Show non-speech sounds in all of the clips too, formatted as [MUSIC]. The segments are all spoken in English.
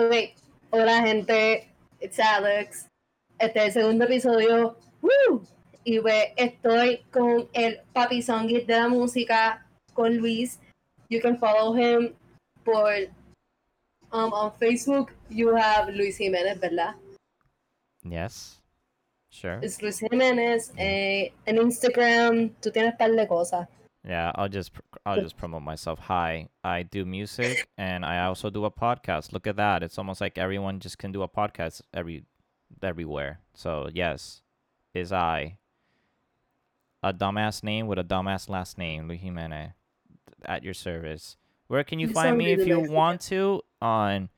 Ok, hola gente, it's Alex. Este es el segundo episodio. ¡Woo! Y pues estoy con el papi Songit de la música, con Luis. You can follow him por um, on Facebook. You have Luis Jiménez, ¿verdad? Yes. Sure. Es Luis Jiménez. Eh, en Instagram, tú tienes par de cosas. Yeah, I'll just I'll just promote myself. Hi, I do music and I also do a podcast. Look at that. It's almost like everyone just can do a podcast every everywhere. So, yes, is I a dumbass name with a dumbass last name, Luis Jimenez, at your service. Where can you You find me if you want to? On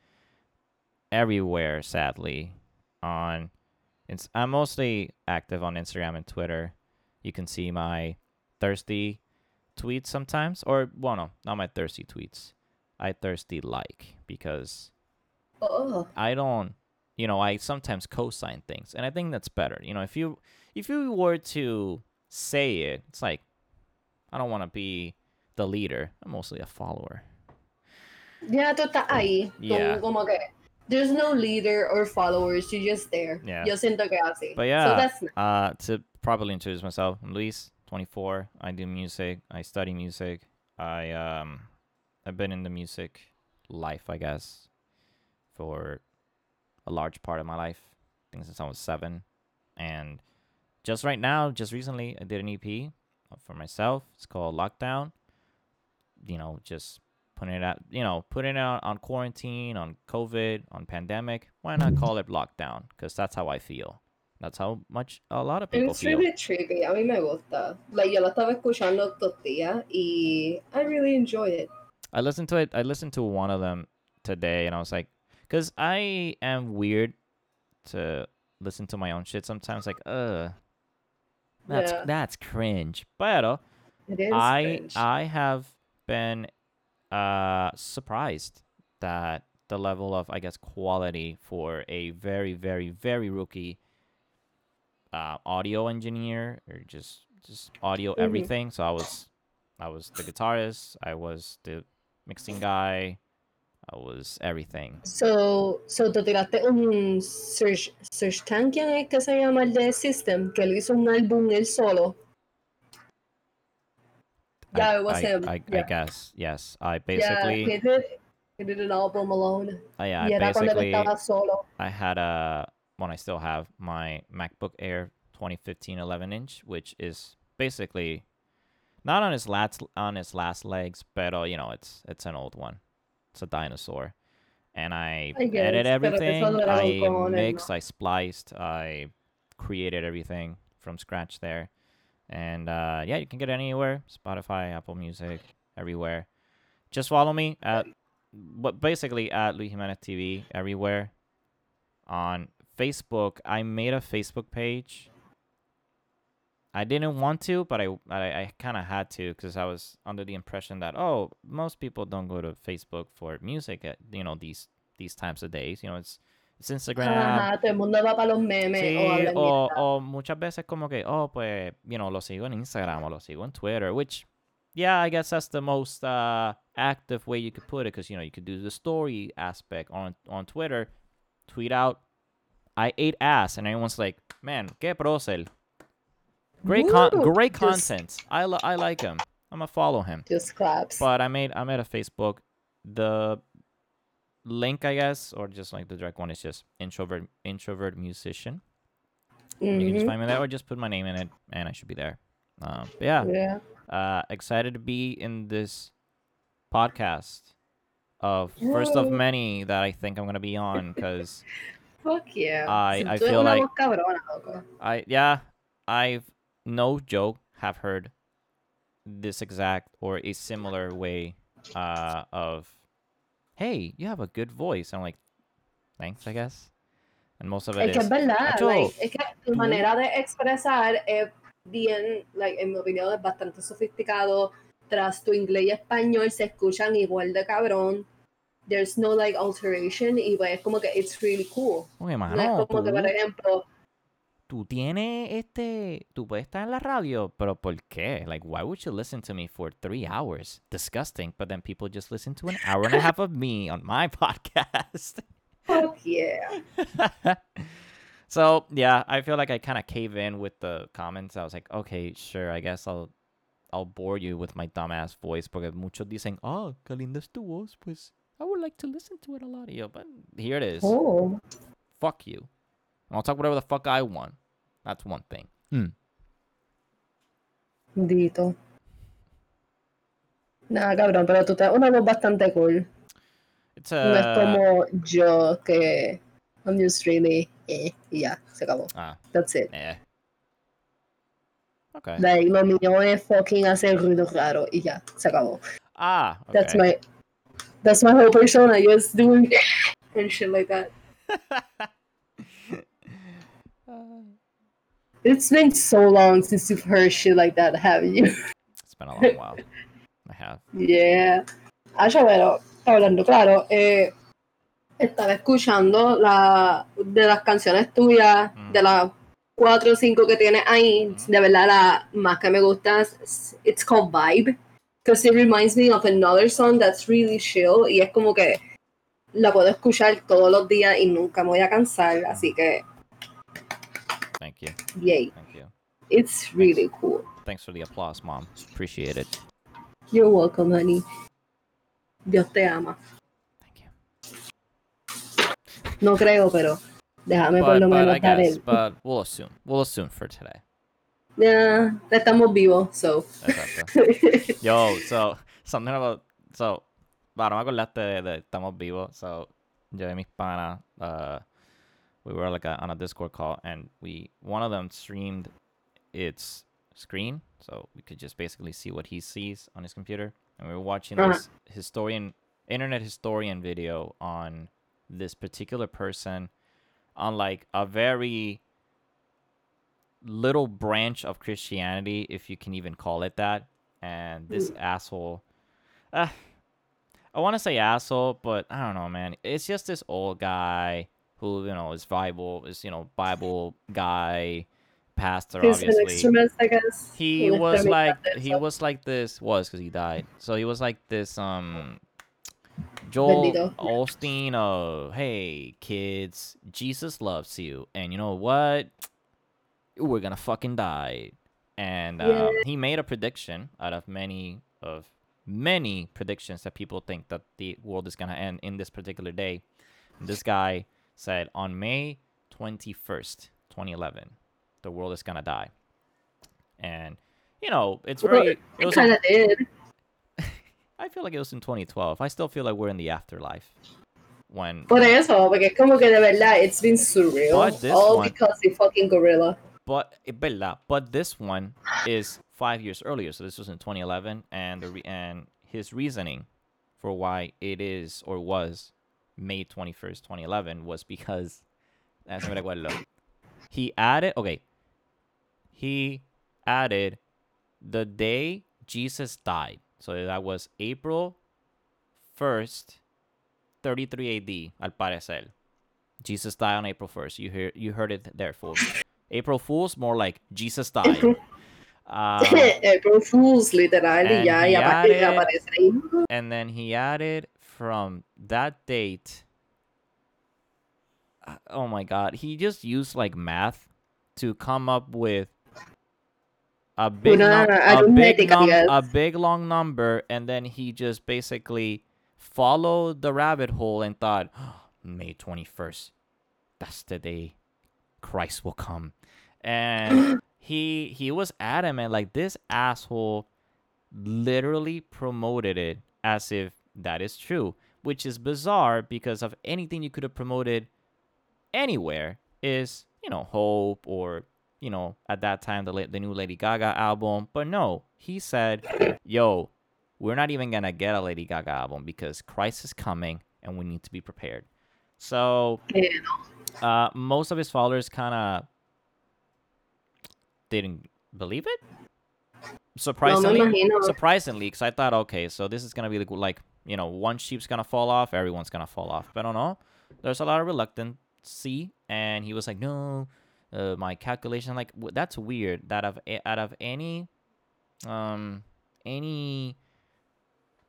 everywhere, sadly. On it's I'm mostly active on Instagram and Twitter. You can see my thirsty tweets sometimes, or well, no, not my thirsty tweets. I thirsty like because Oh, I don't, you know, I sometimes co-sign things, and I think that's better. You know, if you if you were to say it, it's like I don't want to be the leader. I'm mostly a follower. estás ahí. Yeah. como que there's no leader or followers. You're just there. Yeah. Yo siento que así. But yeah. So that's nice. uh, to properly introduce myself, I'm Luis, 24. I do music. I study music. I um, I've been in the music life, I guess, for a large part of my life. I think since I was seven, and just right now, just recently, I did an EP for myself. It's called Lockdown. You know, just putting it out. You know, putting it out on quarantine, on COVID, on pandemic. Why not call it lockdown? Because that's how I feel. That's how much a lot of people It's feel. really trippy. A mí me gusta. Like, yo lo estaba escuchando estos días y I really enjoy it. I listened to it. I listened to one of them today, and I was like, because I am weird to listen to my own shit sometimes. Like, uh, that's Yeah. that's cringe. Is I cringe. I have been uh surprised that the level of I guess quality for a very very very rookie uh audio engineer or just just audio Mhm. everything. So I was I was the guitarist, I was the mixing guy, I was everything. So, so tú tiraste un Serj, Serj Tankian, ¿quién es que se llama el de System? Que él hizo un álbum él solo. Yeah, I, it was I, him. I, I guess yes. I basically Yeah, he did, he did an album alone. uh, yeah, I basically. I had a one I still have my MacBook Air 2015 11 inch, which is basically not on its last on its last legs, but uh, you know it's it's an old one. It's a dinosaur, and I, I edited everything. I mixed. I spliced, I created everything from scratch there, and uh, yeah, you can get it anywhere: Spotify, Apple Music, everywhere. Just follow me at, but basically at Luis Jimenez TV everywhere on Facebook. I made a Facebook page. I didn't want to, but I I, I kind of had to because I was under the impression that oh, most people don't go to Facebook for music at you know these these times of days. You know, it's it's Instagram. Ajá, todo el mundo va para los memes Sí, o o, o muchas veces como que, oh, pues, you know, lo sigo en Instagram o lo sigo en Twitter, which, yeah, I guess that's the most uh, active way you could put it, because, you know, you could do the story aspect on, on Twitter, tweet out, I ate ass, and everyone's like, man, qué prócer. Great, con- great Just- content. I, li- I like him. I'm gonna follow him. Just claps. But I made I made a Facebook. The link, I guess, or just like the direct one is just introvert introvert musician. You can just Mhm. find me there, or just put my name in it, and I should be there. Um, yeah, Yeah. uh, excited to be in this podcast of first of many that I think I'm gonna be on because [LAUGHS] Fuck yeah. I- I feel like- cabrona, loco. I yeah I've no joke have heard this exact or a similar way uh, of hey you have a good voice. I'm like thanks I guess, and most of it Es que es verdad, like, es que tú- manera de expresar es bien, like, en mi opinión, es bastante sofisticado. Tras tu inglés y español se escuchan igual de cabrón. There's no like alteration y pues es como que it's really cool. Oye, No mano, es como que, tú- por ejemplo, tú tienes este, tú puedes estar en la radio, pero ¿por qué? Like, why would you listen to me for three hours? Disgusting. But then people just listen to an hour and a half of me on my [LAUGHS] podcast. Fuck yeah. [LAUGHS] so yeah, I feel like I kind of cave in with the comments. I was like, okay, sure, I guess I'll I'll bore you with my dumbass voice porque muchos dicen, oh, qué linda es tu voz, pues I would like to listen to it a lot. Yo, but here it is. Oh. Fuck you. I'll talk whatever the fuck I want. That's one thing. Hmm. Dito. Nada, cabrón, pero tú tienes una voz bastante cool. It's a... No es como yo, que I'm just really, eh, y ya, se acabó. ah, That's it. eh. Okay. Like, lo mío es fucking hacer ruido raro, y ya, se acabó. Ah, That's my, that's my whole persona, just doing [LAUGHS] and shit like that. [LAUGHS] It's been so long since you've heard shit like that, haven't you? It's been a long while. I have. Yeah. Ah, ya, pero hablando claro, eh, estaba escuchando la, de las canciones tuyas, Mm. de las cuatro o cinco que tienes ahí, Mm. de verdad la más que me gusta es it's called Vibe, because it reminds me of another song that's really chill y es como que la puedo escuchar todos los días y nunca me voy a cansar, así que Thank you. yay, Thank you. it's really cool. Thanks for the applause, mom. Appreciate it. You're welcome, honey. Dios te ama. Thank you. No creo, pero déjame por But, lo but menos I dar guess, el. but we'll assume. We'll assume for today. Ya, estamos vivos, so. Exacto. [LAUGHS] Yo, so something about so bueno, me acordaste de, de estamos vivos. So yo y mis panas, uh, we were like a, on a Discord call, and we one of them streamed its screen, so we could just basically see what he sees on his computer, and we were watching Uh-huh. this historian, internet historian video on this particular person, on like a very little branch of Christianity, if you can even call it that. And this asshole, uh, I want to say asshole, but I don't know, man. It's just this old guy who you know is Bible, is you know Bible guy, pastor, He's an obviously. extremist, I guess. He was like he stuff. was like this was because he died. So he was like this um Joel. Osteen of hey kids, Jesus loves you, and you know what? We're gonna fucking die. And uh, Yeah. he made a prediction out of many of many predictions that people think that the world is gonna end in this particular day. This guy said on May twenty first, twenty eleven, the world is gonna die. And you know, it's Well, very. It kind of did. [LAUGHS] I feel like it was in 2012. I still feel like we're in the afterlife. When Por eso, porque como que de verdad, it's been surreal. All one- because the fucking gorilla. But eh, verdad, but this one is five years earlier, so this was in 2011, and the re- and his reasoning for why it is or was May 21st, 2011 was because as me recuerdo, he added okay, he added the day Jesus died, so that was April 1st, 33 AD, al parecer. Jesus died on April 1st. You hear you heard it there, folks. April Fools, more like Jesus died. April [LAUGHS] Fools, literal, y and ya, y he apa- added- and then he added from that date. uh, Oh my god, he just used like math to come up with a big, Una num- a, big a big long number, and then he just basically followed the rabbit hole and thought, May twenty first, that's the day Christ will come, and he he was adamant like this asshole literally promoted it as if that is true, which is bizarre because of anything you could have promoted anywhere is, you know, hope or, you know, at that time the the new Lady Gaga album, but no, he said, "Yo, we're not even going to get a Lady Gaga album because Christ is coming and we need to be prepared." So, uh, most of his followers kind of didn't believe it. Surprisingly, surprisingly, because I thought, okay, so this is gonna be like, like, you know, one sheep's gonna fall off, everyone's gonna fall off. But I don't know. There's a lot of reluctancy, and he was like, no, uh, my calculation, like, w- that's weird. That of out of any, um, any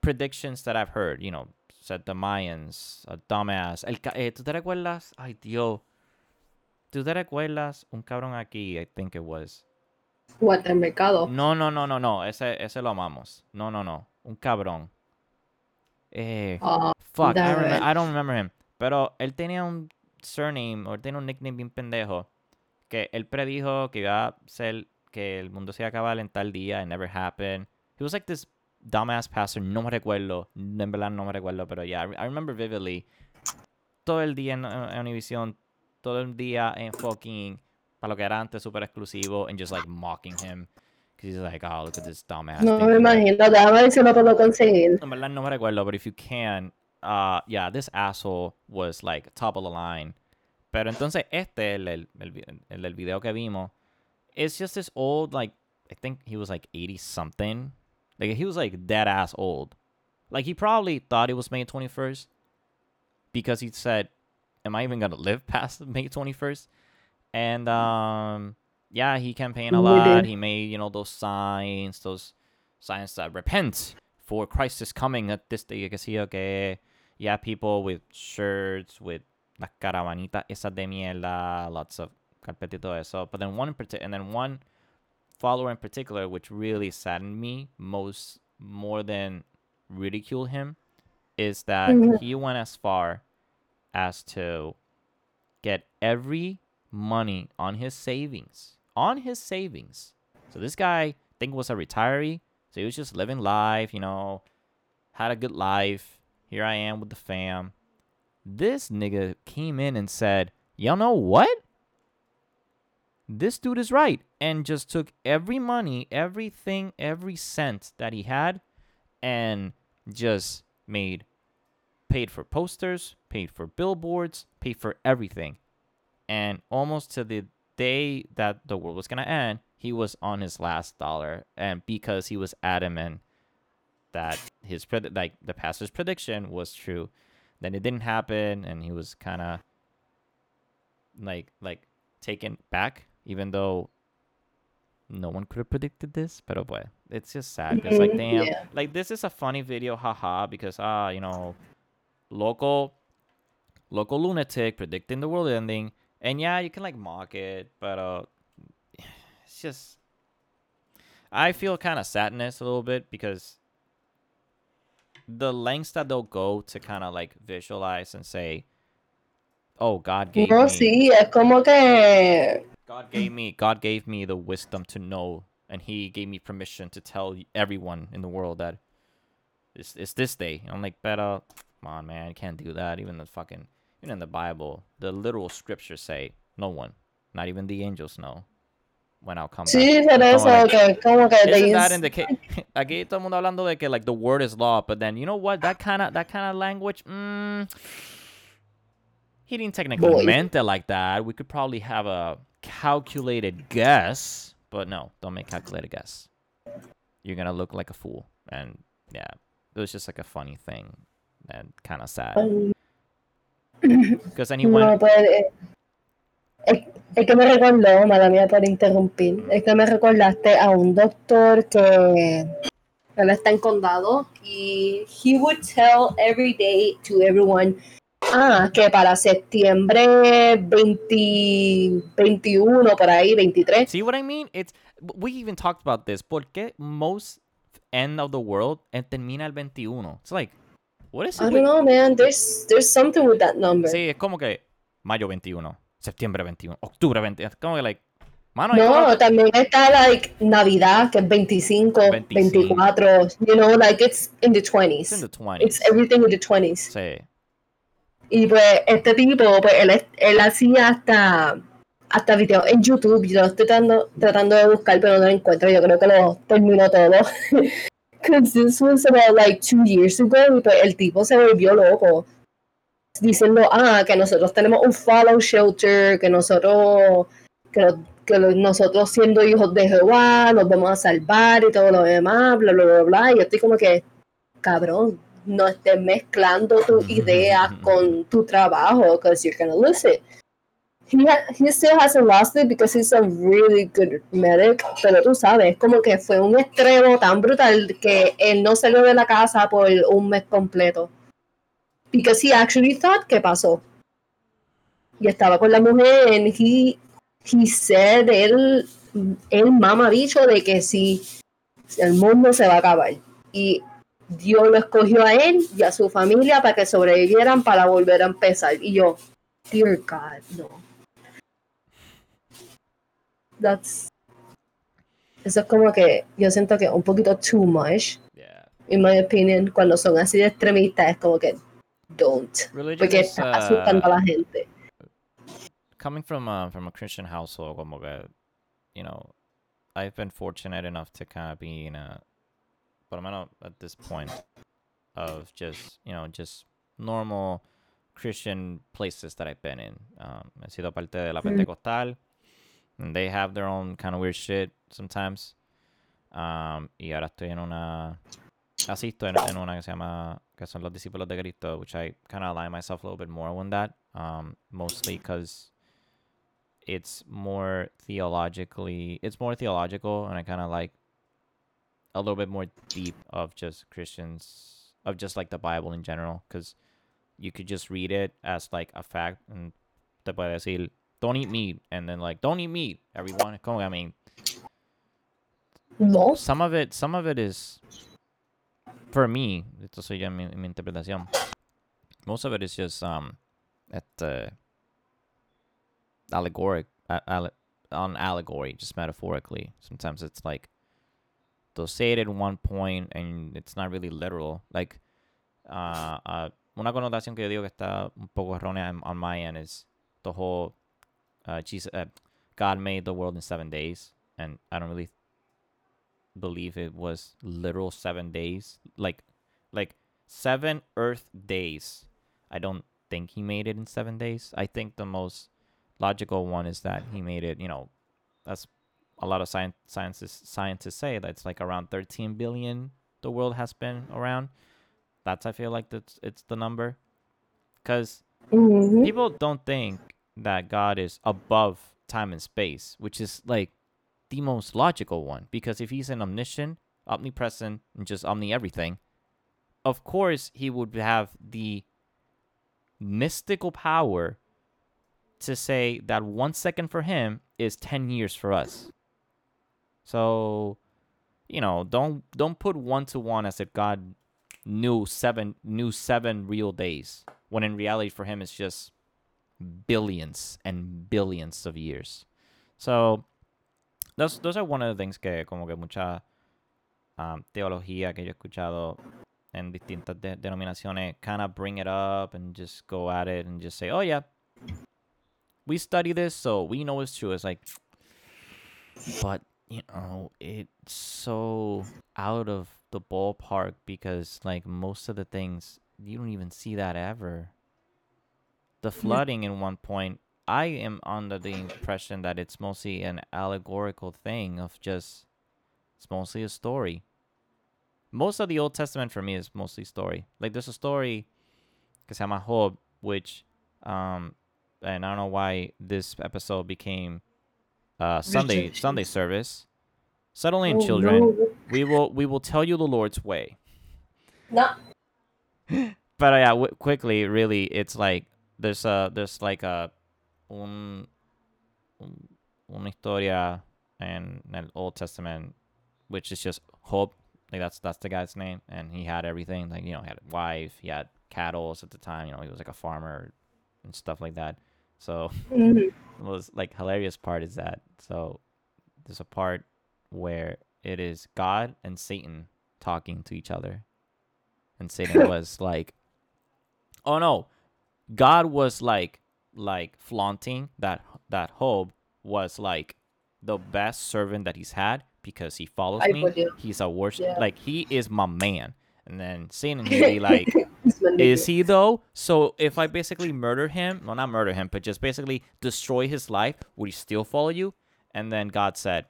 predictions that I've heard, you know, said the Mayans, a dumbass. El, ca- eh, ¿Tú te recuerdas? Ay, Dios. ¿Tú te recuerdas? Un cabrón aquí, I think it was. No, no, no, no, no. Ese, ese lo amamos. No, no, no. Un cabrón. Eh, Ah, fuck, I, don't remember him. Pero él tenía un surname, o él tenía un nickname bien pendejo. Que él predijo que iba a ser, que el mundo se iba a acabar en tal día. It never happened. He was like this dumbass pastor. No me recuerdo. En verdad no me recuerdo, pero yeah, I re- I remember vividly. Todo el día en, en Univision. Todo el día en fucking, para lo que era antes, super exclusivo. And just like mocking him. Because he's like, oh, look at this dumbass. no me imagino. Déjame ver si lo puedo conseguir. en verdad no me recuerdo, but if you can, uh, yeah, this asshole was like top of the line. Pero entonces este, el, el, el, el video que vimos, it's just this old, like, I think he was like 80 something. Like, he was like dead ass old. Like, he probably thought it was May 21st because he said, Am I even gonna live past [LAUGHS] May 21st? And, um, yeah, he campaigned a lot. He made, you know, those signs, those signs that repent for Christ is coming at this day. You can see, okay. Yeah, people with shirts, with las caravanitas esa de mierda, lots of todo eso. But then one in particular, and then one follower in particular, which really saddened me most, more than ridicule him, is that Mhm. he went as far as to get every money on his savings, on his savings. So this guy, I think, was a retiree. So he was just living life, you know, had a good life. Here I am with the fam. This nigga came in and said, Y'all know what? This dude is right. And just took every money, everything, every cent that he had, and just made paid for posters, paid for billboards, paid for everything. And almost to the day that the world was gonna end, he was on his last dollar. And because he was adamant that his pred- like the pastor's prediction was true, then it didn't happen, and he was kind of like like taken back, even though no one could have predicted this. But oh boy, it's just sad. It's like Mhm, damn, yeah. like this is a funny video, haha, because ah, you know, local local lunatic predicting the world ending. And yeah, you can like mock it, but uh [SIGHS] it's just I feel kind of sadness a little bit because the lengths that they'll go to kind of like visualize and say, "Oh, God gave No, me sí, es como que. God gave me God gave me the wisdom to know and he gave me permission to tell everyone in the world that it's, it's this day. I'm like, better come on man, you can't do that. Even the fucking even in the Bible, the literal scriptures say no one, not even the angels know when I'll come back. Sí, por Como eso, que como que te isn't that in the case? [LAUGHS] Aquí todo el mundo hablando de que like the word is law, but then you know what? That kind of that kind of language. Mm, he didn't technically Boy. meant it like that. We could probably have a calculated guess, but no, don't make calculated guess. You're gonna look like a fool, and yeah, it was just like a funny thing and kind of sad because [LAUGHS] he No, pues, eh, es, es que me recordó, mala mía por interrumpir, es que me recordaste a un doctor que él está en condado y he would tell every day to everyone ah, que para septiembre 20, 21, por ahí, 23, See what I mean? It's we even talked about this. Porque most end of the world termina el 21. It's like, what is it? I with- don't know, man, there's, there's something with that number. Sí, es como que mayo 21, septiembre 21, octubre 21. Es como que, like, mano, No, también está like Navidad, que es 25, 25. 24, you know, like it's in the it's in 20s. the 20s. It's everything in the 20s. Sí. Y pues este tipo, pues él, él hacía hasta, hasta videos en YouTube. Yo lo estoy tratando, tratando de buscar, pero no lo encuentro. Yo creo que lo terminó todo. [LAUGHS] Because this was about like two years ago. Y pues el tipo se volvió loco. Diciendo, ah, que nosotros tenemos un follow shelter, que nosotros, que, que nosotros siendo hijos de Jehová, nos vamos a salvar y todo lo demás, bla, bla, bla, bla. Y yo estoy como que, cabrón, no estés mezclando tus ideas con tu trabajo, because you're gonna lose it. He, ha- still hasn't lost it because he's a really good medic, pero tú sabes, como que fue un extremo tan brutal que él no salió de la casa por un mes completo. because he actually thought que pasó. Y estaba con la mujer and he, he said, él, él mama bicho de que si el mundo se va a acabar. Y Dios lo escogió a él y a su familia para que sobrevivieran para volver a empezar. Y yo, dear God, no. That's. Eso es como que yo siento que un poquito too much, Yeah. in my opinion, cuando son así de extremistas, es como que don't. Religion Porque is, está asustando a uh, la gente. coming from a, from a Christian household, como que, you know, I've been fortunate enough to kind of be in a, por lo menos at this point, of just, you know, just normal Christian places that I've been in. Um, he sido parte de la Mm. Pentecostal, and they have their own kind of weird shit sometimes. Um, y ahora estoy en una, asisto en, en una que se llama, que son los discípulos de Cristo, which I kind of align myself a little bit more on that, um, mostly because it's more theologically, it's more theological, and I kind of like a little bit more deep of just Christians, of just like the Bible in general, because you could just read it as like a fact, and te puede decir, don't eat meat, and then like, don't eat meat, everyone. I mean, No. some of it some of it is for me. Esto soy mi, mi interpretación. Most of it is just um at uh, allegoric alle- on allegory just metaphorically. Sometimes it's like they'll say it at one point and it's not really literal. Like uh, uh una connotación que yo digo que está un poco errónea on my end is the whole uh, Jesus, uh, God made the world in seven days and I don't really believe it was literal seven days. Like like seven earth days. I don't think he made it in seven days. I think the most logical one is that he made it you know that's a lot of science scientists scientists say that it's like around 13 billion the world has been around. That's i feel like that's it's the number. Because Mhm. people don't think that God is above time and space, which is like the most logical one. Because if he's an omniscient, omnipresent, and just omni everything, of course he would have the mystical power to say that one second for him is ten years for us. So, you know, don't don't put one to one as if God knew seven knew seven real days when in reality for him it's just billions and billions of years. So those those are one of the things que como que mucha um, teología que yo he escuchado en distintas de- denominaciones kind of bring it up and just go at it and just say, "Oh yeah, we study this, so we know it's true." It's like, but you know, it's so out of the ballpark because like most of the things you don't even see that ever. The flooding in one point, I am under the impression that it's mostly an allegorical thing of just it's mostly a story. Most of the Old Testament for me is mostly story. Like there's a story que se llama Job, which um and I don't know why this episode became uh Sunday Sunday service. Settle in, Oh, children. no. We will we will tell you the Lord's way. No. [LAUGHS] But uh, yeah, w- quickly, really, it's like there's a there's like a un, un una historia in the Old Testament, which is just Job. Like that's that's the guy's name, and he had everything. Like you know, he had a wife, he had cattle at the time. You know, he was like a farmer and stuff like that. So Mhm. the most like hilarious part is that so there's a part where it is God and Satan talking to each other. And Satan [LAUGHS] was like Oh no. God was like like flaunting that that Job was like the best servant that he's had because he follows I me. He's a worship Yeah. like he is my man. And then Satan he'd be like is he though? So if I basically murder him, well, not murder him, but just basically destroy his life, would he still follow you? And then God said,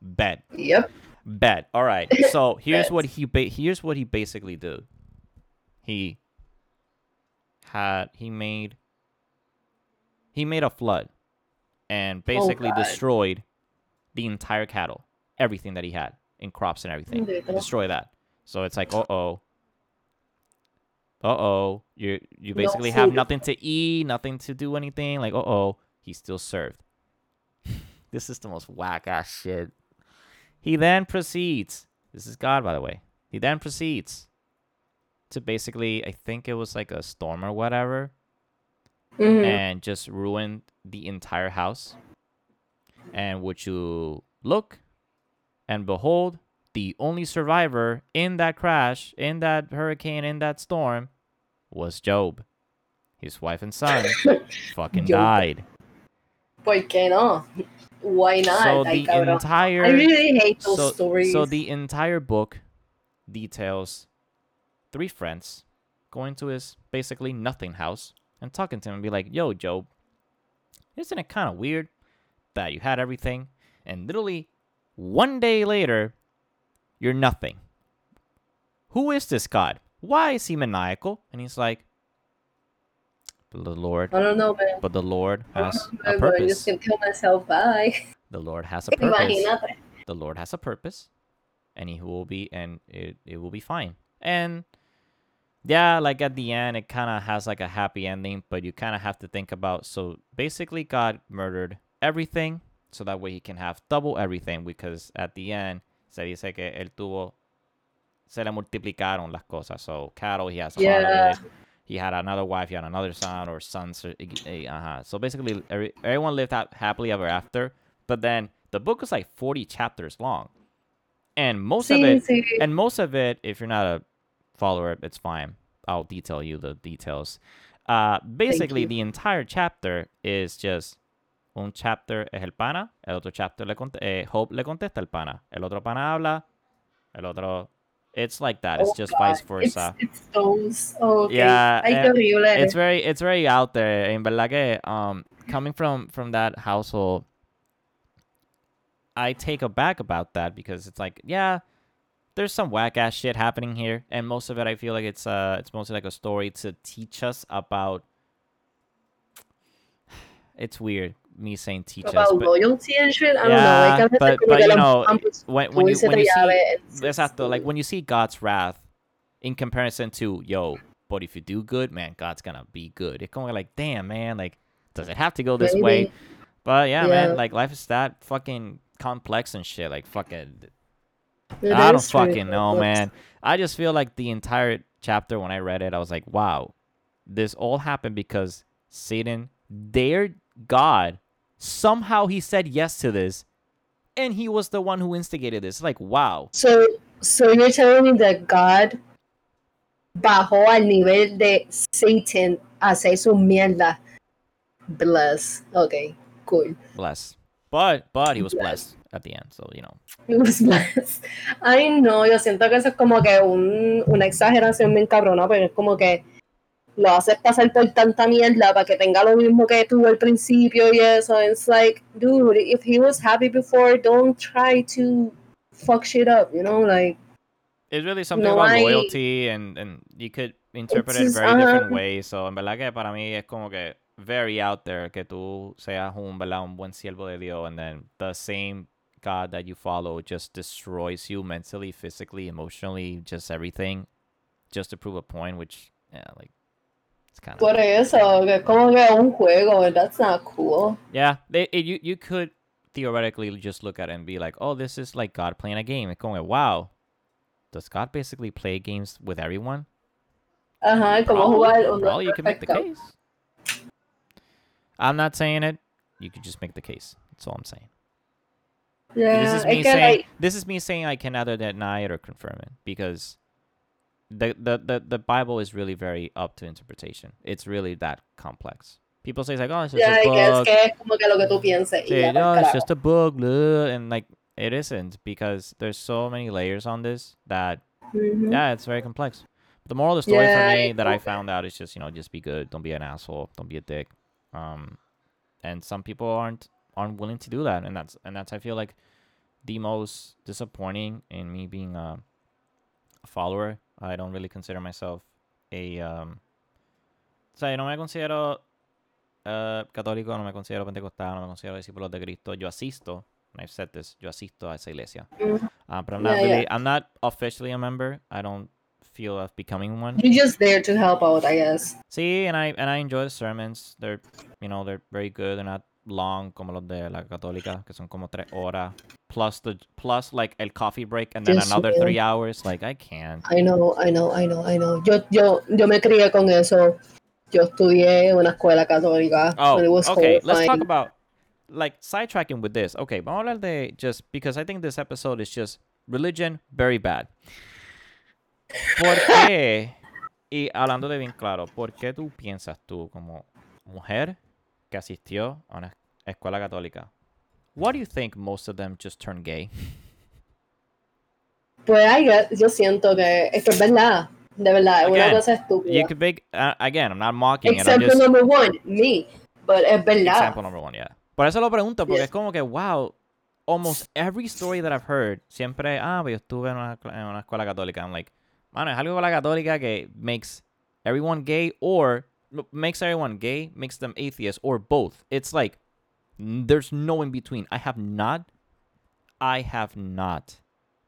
"Bet, Yep. bet. All right. [LAUGHS] So here's what he ba- here's what he basically did. He had he made he made a flood and basically Oh, destroyed the entire cattle, everything that he had in crops and everything destroy that. So it's like, uh oh. uh oh, you you No basically have nothing to eat, nothing to do anything. Like, uh oh, he's still served. [LAUGHS] this is the most whack ass shit. He then proceeds. This is God, by the way. He then proceeds to basically, I think it was like a storm or whatever, Mhm. and just ruined the entire house. And would you look and behold, the only survivor in that crash, in that hurricane, in that storm was Job. His wife and son [LAUGHS] fucking Job. died. ¿Por qué no? Why not? So the entire I really hate those so, stories. so the entire book details three friends going to his basically nothing house and talking to him and be like, "Yo, Job, isn't it kind of weird that you had everything and literally one day later you're nothing? Who is this God? Why is he maniacal?" And he's like, "But the Lord, I don't know, man. but the Lord has a purpose. I purpose. just can kill myself. Bye. The Lord has a purpose." The Lord has a purpose, and He will be, and it, it will be fine. And yeah, like at the end, it kind of has like a happy ending, but you kind of have to think about. So basically, God murdered everything, so that way He can have double everything. Because at the end, se dice que él tuvo, se le multiplicaron las cosas. So cattle, he has a lot Yeah. of it. He had another wife, he had another son or sons. or- Uh-huh. So basically, every, everyone lived happily ever after. But then the book was like 40 chapters long. And most of it sí. and most of it, if you're not a follower, it's fine. I'll detail you the details. Uh, basically, the entire chapter is just un chapter es el pana, el otro chapter le conte- eh, Job le contesta el pana, el otro pana habla, el otro. It's like that. It's Oh, just God. vice versa. It's, it's those. Oh, okay. Yeah, eh, it's very it's very out there en verdad que um coming from from that household i take aback about that because it's like yeah there's some whack ass shit happening here and most of it i feel like it's uh it's mostly like a story to teach us about [SIGHS] it's weird me saying teach us About loyalty and shit. I don't know. Que but- but, you know, when, when you when you see Exacto. Like when you see God's wrath in comparison to yo, but if you do good, man, God's gonna be good. It's going like, damn, man, like, does it have to go this way? But yeah, Yeah. man, like life is that fucking complex and shit. Like fucking, It I don't fucking know, man. I just feel like the entire chapter when I read it, I was like, wow, this all happened because Satan dared God. Somehow he said yes to this, and he was the one who instigated this. Like, wow. So, so you're telling me that God bajó al nivel de Satan a hacer su mierda. Bless. Okay, cool. blessed. But but he was Blessed. At the end, so you know. [LAUGHS] Ay, no, yo siento que eso es como que un, una exageración bien cabrona, pero es como que lo haces pasar por tanta mierda para que tenga lo mismo que tuvo al principio y eso. It's like, dude, if he was happy before, don't try to fuck shit up, you know? Like, It's really something No about hay- loyalty and and you could interpret it very different ajá. ways. So en verdad que para mí es como que very out there que tú seas un verdad un buen siervo de Dios and then the same God that you follow just destroys you mentally, physically, emotionally, just everything, just to prove a point. Which yeah, like it's kind of por eso, que como que un juego, and that's not cool. Yeah, they, it, you you could theoretically just look at it and be like, oh, this is like God playing a game. It's going, wow, does God basically play games with everyone? Ajá, como Probably, jugar probably you can make the case. I'm not saying it. You could just make the case. That's all I'm saying. Yeah, this is me que, saying like, this is me saying I can neither deny it or confirm it because the, the the the Bible is really very up to interpretation. It's really that complex. People say it's like, oh, it's just yeah, a I book. que es como que lo que tú pienses. y say, no, it's just a book, blah," and like it isn't because there's so many layers on this that Mhm. yeah, it's very complex. But the moral of the story Yeah, for me I that I found out is just you know just be good, don't be an asshole, don't be a dick. Um, and some people aren't aren't willing to do that, and that's and that's I feel like the most disappointing in me being a, follower. I don't really consider myself a um. Yo no me considero uh, católico, no me considero pentecostal, no me considero discípulo de Cristo. Yo asisto, and I've said this, yo asisto a esa iglesia. Mhm. Uh, but I'm not Yeah, really, yeah. I'm not officially a member. I don't feel of becoming one. You're just there to help out, I guess. See, and I and I enjoy the sermons. They're you know they're very good. They're not long como los de la católica, que son como tres horas. Plus the plus like el coffee break and then another three hours. Like I can't. I know, I know, I know, I know. Yo, yo, yo me crié con eso. Yo estudié en una escuela católica. Oh, it was okay. Let's talk about like sidetracking with this. Okay, vamos a hablar de just because I think this episode is just religion very bad. ¿Por qué? Y hablando de bien claro, ¿por qué tú piensas tú como mujer que asistió a una escuela católica? Why do you think most of them just turn gay? Pues yo siento que esto es verdad. De verdad, es una cosa estúpida. You could make uh, again. I'm not mocking it. I'm Example just number one, me. But es verdad. example number one, yeah. Por eso lo pregunto, porque Yes. es como que, wow, almost every story that I've heard, siempre, ah, pues yo estuve en una, en una escuela católica. I'm like, mano, es algo con la católica que makes everyone gay or makes everyone gay, makes them atheists, or both. It's like, there's no in between. I have not, I have not.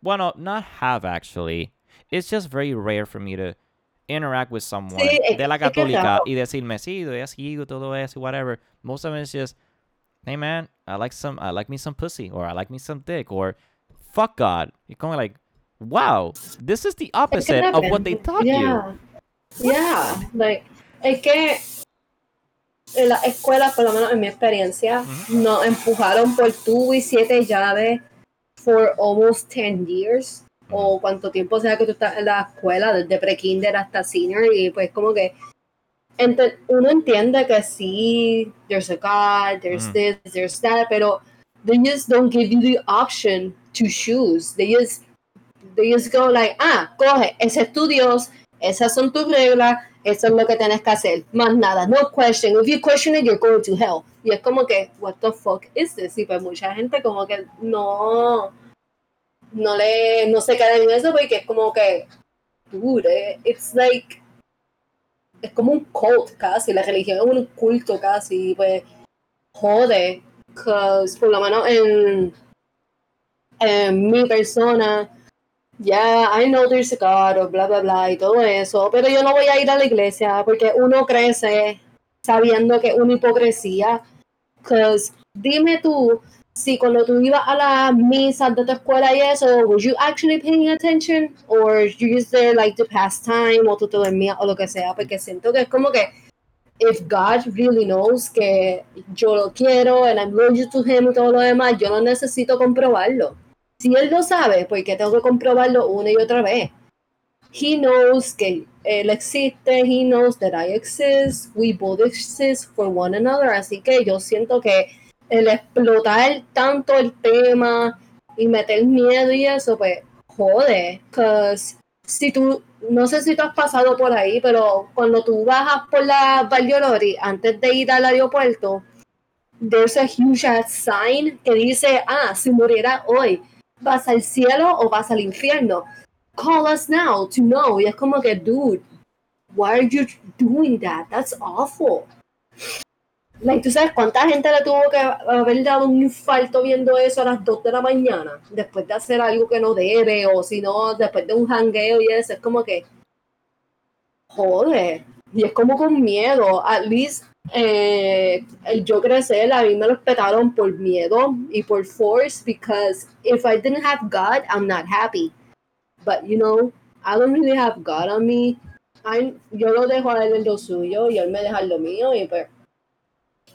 Bueno, not have actually. It's just very rare for me to interact with someone Sí, de la católica y decirme, sí, yo sigo todo eso, whatever. Most of it is just, hey man, I like some, I like me some pussy, or I like me some dick, or fuck God. You're of like, wow, this is the opposite of what they taught you. yeah. Yeah, like, es que en las escuelas, por lo menos en mi experiencia, Ujú. nos empujaron por tubo y siete llaves for almost 10 years. O cuánto tiempo sea que tú estás en la escuela, desde pre-kinder hasta senior, y pues como que ente- uno entiende que sí, there's a God, there's this, there's that, pero they just don't give you the option to choose. They just, they just go like, ah, coge, ese es tu Dios, esas son tus reglas, eso es lo que tienes que hacer. Más nada, no question. If you question it, you're going to hell. Y es como que, what the fuck is this? Y pues mucha gente como que no, no le, no se queda en eso porque es como que, dude, eh, it's like, es como un cult casi, la religión es un culto casi, pues, jode, cause por lo menos en, en mi persona, yeah, I know there's a God, o bla, bla, bla, y todo eso, pero yo no voy a ir a la iglesia porque uno crece sabiendo que es una hipocresía, cause dime tú, si cuando tú ibas a las misas de tu escuela y eso, were you actually paying attention? Or you just there like to pass time, o tú te dormías, o lo que sea, porque siento que es como que if God really knows que yo lo quiero and I'm loyal to him y todo lo demás, yo no necesito comprobarlo. Si él lo sabe, ¿por qué tengo que comprobarlo una y otra vez? He knows que él existe, he knows that I exist, we both exist for one another, así que yo siento que el explotar tanto el tema y meter miedo y eso, pues jode, cause si tú, no sé si tú has pasado por ahí, pero cuando tú bajas por la Valladolid antes de ir al aeropuerto, there's a huge sign que dice, ah, si muriera hoy, ¿vas al cielo o vas al infierno? Call us now to know. Y es como que, dude, why are you doing that? That's awful. Like, ¿Tú sabes cuánta gente le tuvo que haber dado un infarto viendo eso a las 2 de la mañana? Después de hacer algo que no debe, o si no, después de un jangueo y eso. Es como que, joder. Y es como con miedo. At least, eh, el yo crecer, a mí me lo respetaron por miedo y por force, because if I didn't have God, I'm not happy. But, you know, I don't really have God on me. I'm- yo lo dejo a él en lo suyo y él me deja en lo mío y pues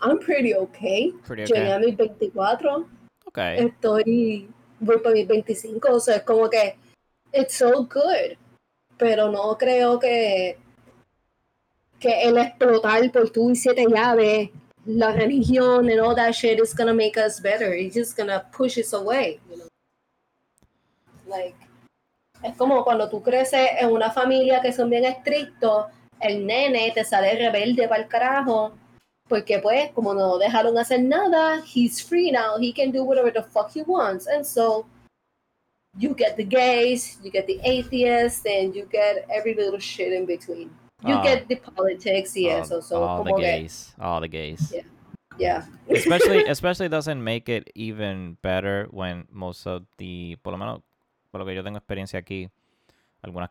I'm pretty okay. Pretty Llegué okay. a mis 24, Okay. estoy, voy para mis 25, o sea, es como que it's so good. Pero no creo que que el explotar por tú y siete llaves la religión and all that shit is gonna make us better. It's just gonna push us away. Like, es como cuando tú creces en una familia que son bien estrictos, el nene te sale rebelde para el carajo, porque pues como no dejaron hacer nada, he's free now, he can do whatever the fuck he wants, and so you get the gays, you get the atheists, and you get every little shit in between. You Ah. get the politics y all, eso, so all the como que, gays. All the gays. Yeah. yeah. [LAUGHS] especially especially doesn't make it even better when most of the por lo menos por lo que yo tengo experiencia aquí algunas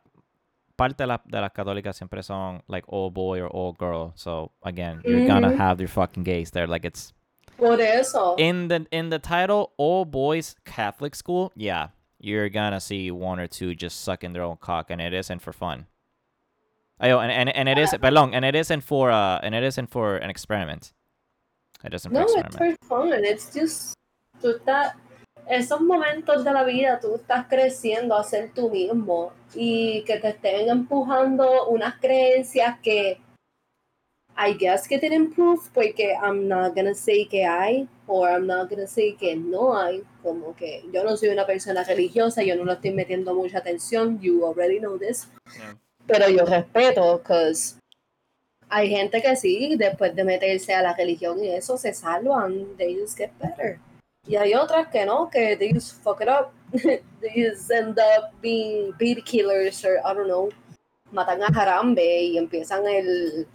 parte de, la, de las católicas siempre son like all boy or all girl. So again, you're gonna Mhm. have your fucking gays there. Like it's Por eso. in the in the title all boys Catholic school. Yeah, you're gonna see one or two just sucking their own cock, and it isn't for fun. Ayo, and, and, and it is, perdón, and it isn't for uh, and it isn't for an experiment. It isn't for No, it's for fun. It's just. Tú estás. Esos momentos de la vida, tú estás creciendo a ser tú mismo y que te estén empujando unas creencias que. I guess que tienen proof, porque I'm not gonna say que hay, or I'm not gonna say que no hay. Como que yo no soy una persona religiosa, yo no le estoy metiendo mucha atención. You already know this. Yeah. Pero yo respeto, because hay gente que sí, después de meterse a la religión y eso, se salvan. They just get better. Y hay otras que no, que they just fuck it up. [LAUGHS] they just end up being baby killers or I don't know. Matan a Harambe y empiezan el.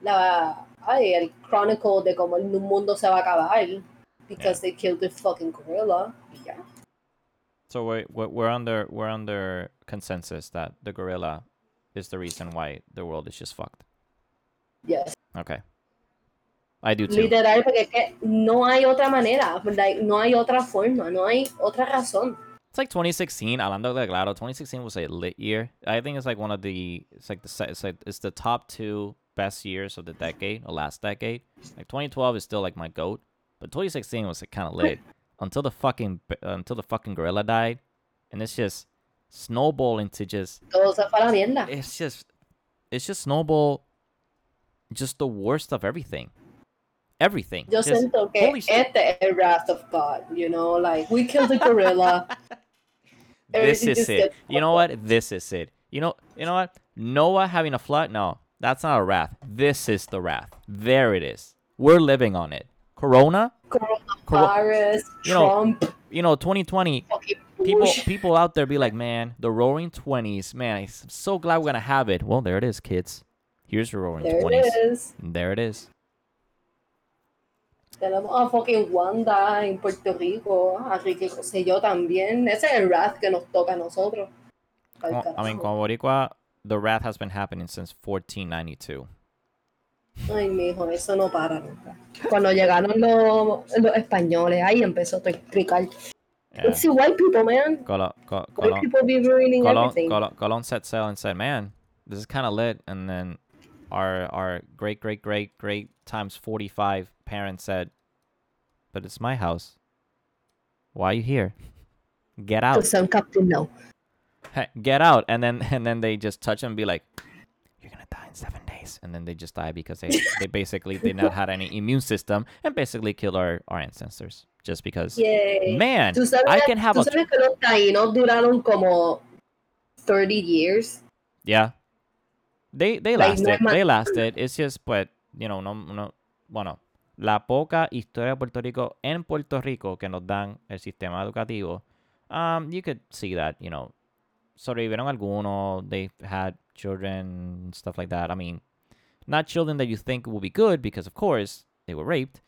La, ay, el chronicle de cómo el mundo se va a acabar. Because they killed the fucking gorilla. Y ya. So we're we're under we're under consensus that the gorilla is the reason why the world is just fucked. Yes. Okay. I do too. Literal, porque es que no hay otra manera, like, no hay otra forma, no hay otra razón. It's like 2016. Hablando de claro, 2016 was a lit year. I think it's like one of the it's like the it's like it's the top two best years of the decade, or last decade. Like 2012 is still like my goat, but 2016 was like kind of lit [LAUGHS] until the fucking until the fucking gorilla died, and it's just snowball into just Todo se fue a la mierda. it's just it's just snowball just the worst of everything. Everything. Yo Just- siento que este es wrath of God, you know, like, we killed the gorilla. [LAUGHS] this is it. You know what? This is it. You know, you know what? Noah having a flood? No, that's not a wrath. This is the wrath. There it is. We're living on it. Corona, Coronavirus, You know, Trump, you know, 2020. fucking People, people out there be like, man, the Roaring Twenties. Man, I'm so glad we're gonna have it. Well, there it is, kids. Here's your Roaring Twenties. There Twenties. it is. There it is. Tenemos a fucking Wanda en Puerto Rico, a Ricky Rosselló también. Ese es el wrath que nos toca a nosotros. Well, I mean, como Boricua, the wrath has been happening since 1492. Ay, mijo, eso no para nunca. Cuando llegaron los, los españoles, ahí empezó a explicar. Yeah. It's the white people, man. Colo- co- White people be ruining Colon, everything. Colon, Colon set sail and said, "Man, this is kind of lit." And then our our great great great great times forty five parents said, "But it's my house. Why are you here? Get out! I'm Captain No. Get out!" And then and then they just touch him and be like, "You're gonna die in seven days." And then they just die because they they basically did not had any immune system and basically killed our our ancestors just because. Yay. Man, Tú sabes, I can have tú a que los taínos duraron como 30 years. Yeah. They they Like, lasted. más- They lasted. It's just but you know, no no bueno, la poca historia de Puerto Rico en Puerto Rico que nos dan el sistema educativo. Um you could see that, you know, sobrevivieron algunos, they had children, stuff like that. I mean, not children that you think will be good because of course they were raped.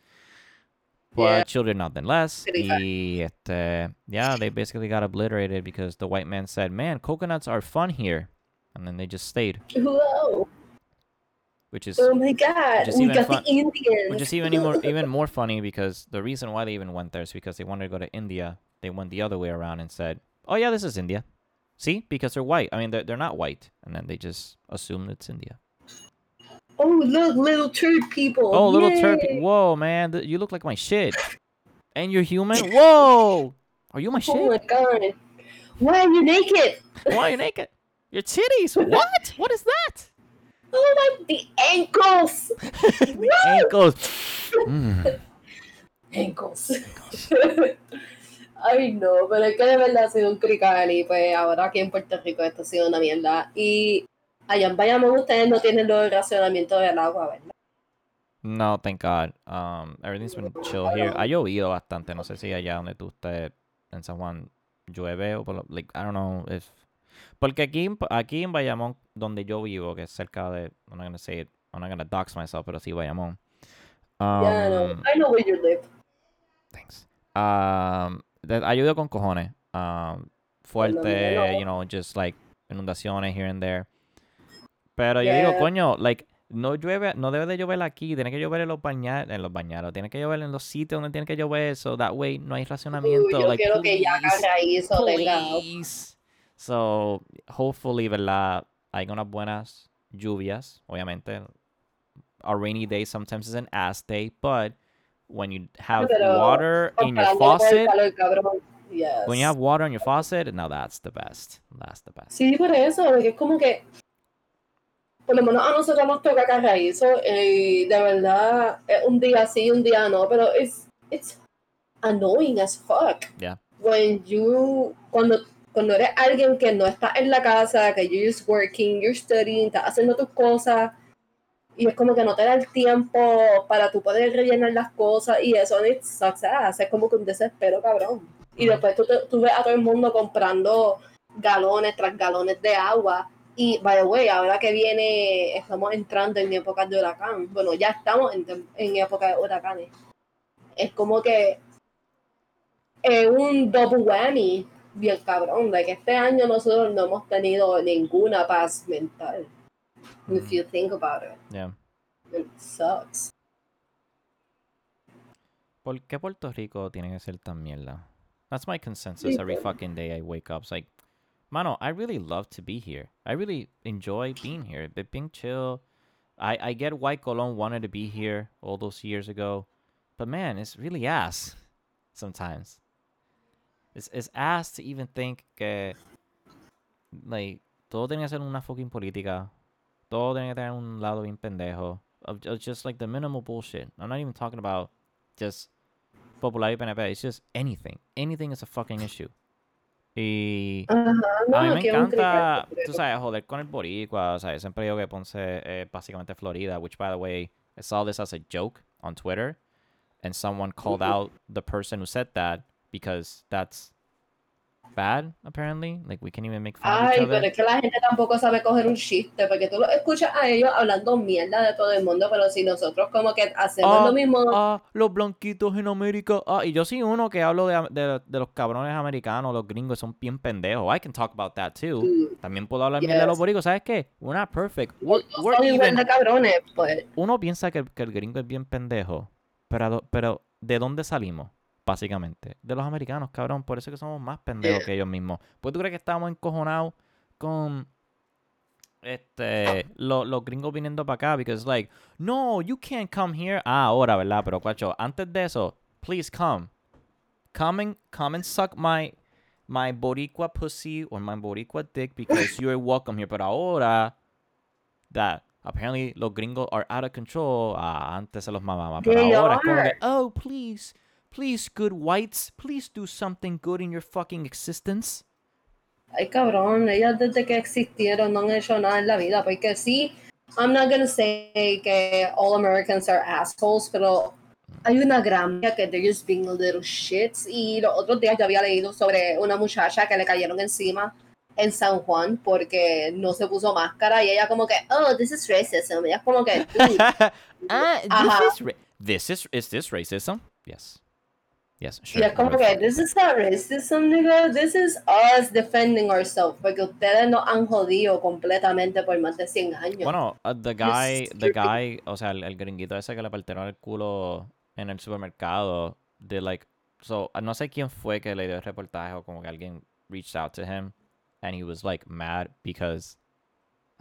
But Yeah. children nonetheless. Y este, uh, yeah, they basically got obliterated because the white man said, "Man, coconuts are fun here." And then they just stayed, Whoa. which is Oh my god. We got fun- the Indians. which is even [LAUGHS] more even more funny because the reason why they even went there is because they wanted to go to India. They went the other way around and said, "Oh yeah, this is India." See, because they're white. I mean, they're they're not white, and then they just assumed it's India. Oh, look, little turd people. Oh, little turd. Yay. Whoa, man, th- you look like my shit. And you're human. Whoa, are you my Oh shit? my god. Why are you naked? Why are you naked? Your titties. What? What is that? Oh my, the ankles. [LAUGHS] the ankles. Mm. [LAUGHS] Ankles. Ay, no, pero es que de verdad ha sido un crical y pues ahora aquí en Puerto Rico esto ha sido una mierda. Y allá en Bayamón ustedes no tienen los racionamientos del agua, ¿verdad? No, thank God. Um, everything's been chill here. Ha llovido bastante. No sé si allá donde tú estés en San Juan llueve o por like I don't know if porque aquí aquí en Bayamón donde yo vivo que es cerca de I'm not gonna say it I'm not gonna dox myself pero sí Bayamón. Um, yeah, I know. I know where you live. Thanks. Um, llovido con cojones. Um, fuerte, no. you know, just like inundaciones here and there. Pero yo digo, coño, like, no llueve, no debe de llover aquí, tiene que llover en los bañados, en los bañados, tiene que llover en los sitios donde tiene que llover, so that way no hay racionamiento. yo like, quiero que ya please, Carraízo tenga please. So, hopefully, ¿verdad? Hay unas buenas lluvias, obviamente. A rainy day sometimes is an ass day, but when you have pero water in your faucet, calor, cabrón. Yes. when you have water in your faucet, now that's the best. That's the best. Sí, por eso, porque es como que, por lo menos a nosotros nos toca Carraízo, y de verdad, es un día sí, un día no, pero it's, it's annoying as fuck. Yeah. When you, cuando, cuando eres alguien que no está en la casa, que you're just working, you're studying, estás haciendo tus cosas, y es como que no te da el tiempo para tú poder rellenar las cosas, y eso it sucks ass, es como que un desespero, cabrón. Y después tú, te- tú ves a todo el mundo comprando galones tras galones de agua. Y, by the way, ahora que viene, estamos entrando en épocas de huracán. Bueno, ya estamos en, en época de huracanes. Es como que es un double whammy bien cabrón. De que este año nosotros no hemos tenido ninguna paz mental. If you think about it, Yeah. it sucks. ¿Por qué Puerto Rico tiene que ser tan mierda? That's my consensus every Literal. fucking day I wake up. It's like, mano, I really love to be here. I really enjoy being here. But being chill. I, I get why Colon wanted to be here all those years ago. But man, it's really ass sometimes. It's, it's ass to even think que, like, todo tiene que ser una fucking política. Todo tiene que tener un lado bien pendejo. Of, of just like the minimal bullshit. I'm not even talking about just popular PNP. It's just anything. Anything is a fucking issue. Y Ajá, no, a mí me aquí es un encanta, tú sabes, joder con el boricua. O sea, siempre digo que Ponce es básicamente Florida, which by the way, I saw this as a joke on Twitter. And someone called out the person who said that because that's bad, apparently. Like, we can't even make fun of each Ay, other. pero es que la gente tampoco sabe coger un chiste, porque tú escuchas a ellos hablando mierda de todo el mundo, pero si nosotros como que hacemos Ah, lo mismo, Ah, los blanquitos en América. Ah, y yo soy uno que hablo de, de, de los cabrones americanos, los gringos son bien pendejos. I can talk about that too. mm, También puedo hablar bien de los Yes. boricos. ¿Sabes qué? We're not perfect. We're, no we're even- de cabrones, pues. Uno piensa que, que el gringo es bien pendejo. Pero, pero ¿de dónde salimos? Básicamente. De los americanos, cabrón. Por eso es que somos más pendejos Yeah. que ellos mismos. ¿Pues tú crees que estamos encojonados con este lo- los gringos viniendo para acá? Because like, no, you can't come here. Ah, ahora, ¿verdad? Pero cuacho, antes de eso, please come. Come and, come and suck my my boricua pussy or my boricua dick because [LAUGHS] you're welcome here. Pero ahora that apparently los gringos are out of control. Ah, antes se los mamaba. Pero They ahora es como que, oh, please, please, good whites, please do something good in your fucking existence. Ay, cabrón, ellas desde que existieron no han hecho nada en la vida, porque sí, I'm not gonna say que all Americans are assholes, pero hay una gran que they're just being little shits, y los otros días yo había leído sobre una muchacha que le cayeron encima en San Juan porque no se puso máscara, y ella como que, oh, this is racism, ella es como que, [LAUGHS] ah, this is ra- this is is this racism? Yes. Yes, sure. what que, if- this is not racism, nigga. This is us defending ourselves. Porque ustedes nos han jodido completamente por más de 100 años. Bueno, uh, the guy, the guy, o sea, el, el gringuito ese que le partieron el culo en el supermercado, de like, so, uh, no sé quién fue que le dio el reportaje o como que alguien reached out to him and he was like mad because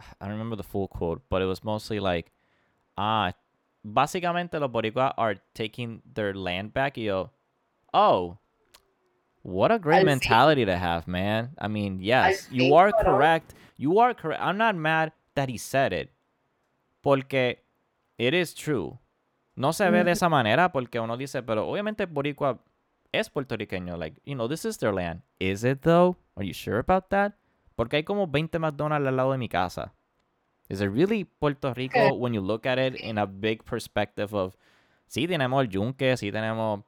[SIGHS] I don't remember the full quote, but it was mostly like, ah, básicamente los boricuas are taking their land back y yo, oh, what a great fin. mentality to have, man. I mean, yes, you are correct. You are correct. I'm not mad that he said it. Porque it is true. No se ve de esa manera porque uno dice, pero obviamente Boricua es puertorriqueño. Like, you know, this is their land. Is it though? Are you sure about that? Porque hay como 20 McDonald's al lado de mi casa. Is it really Puerto Rico when you look at it in a big perspective of, sí tenemos el yunque, sí tenemos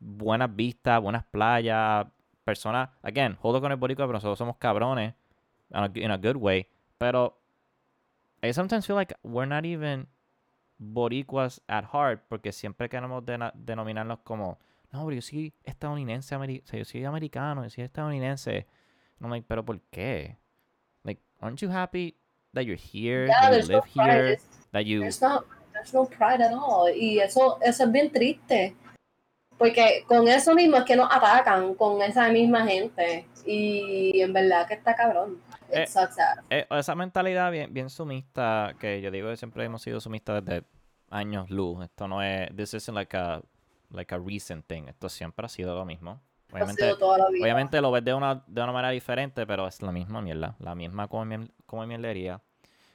buenas vistas, buenas playas, personas, again, jodo con el boricua, pero nosotros somos cabrones in a, in a good way, pero I sometimes feel like we're not even boricuas at heart porque siempre queremos dena- denominarnos como, no, pero yo soy estadounidense, o sea, yo soy americano, yo soy estadounidense. And I'm like, pero ¿por qué? Like, aren't you happy that you're here, Yeah, that you no live here, that you There's no, there's no pride at all. Y eso, eso es bien triste. Porque con eso mismo es que nos atacan, con esa misma gente. Y en verdad que está cabrón. Eh, eh, esa mentalidad bien, bien sumista, que yo digo que siempre hemos sido sumistas desde años luz. Esto no es, this isn't like a, like a recent thing. Esto siempre ha sido lo mismo. Ha Obviamente, sido toda la vida. obviamente lo ves de una, de una manera diferente, pero es la misma mierda, la misma como, mierdería.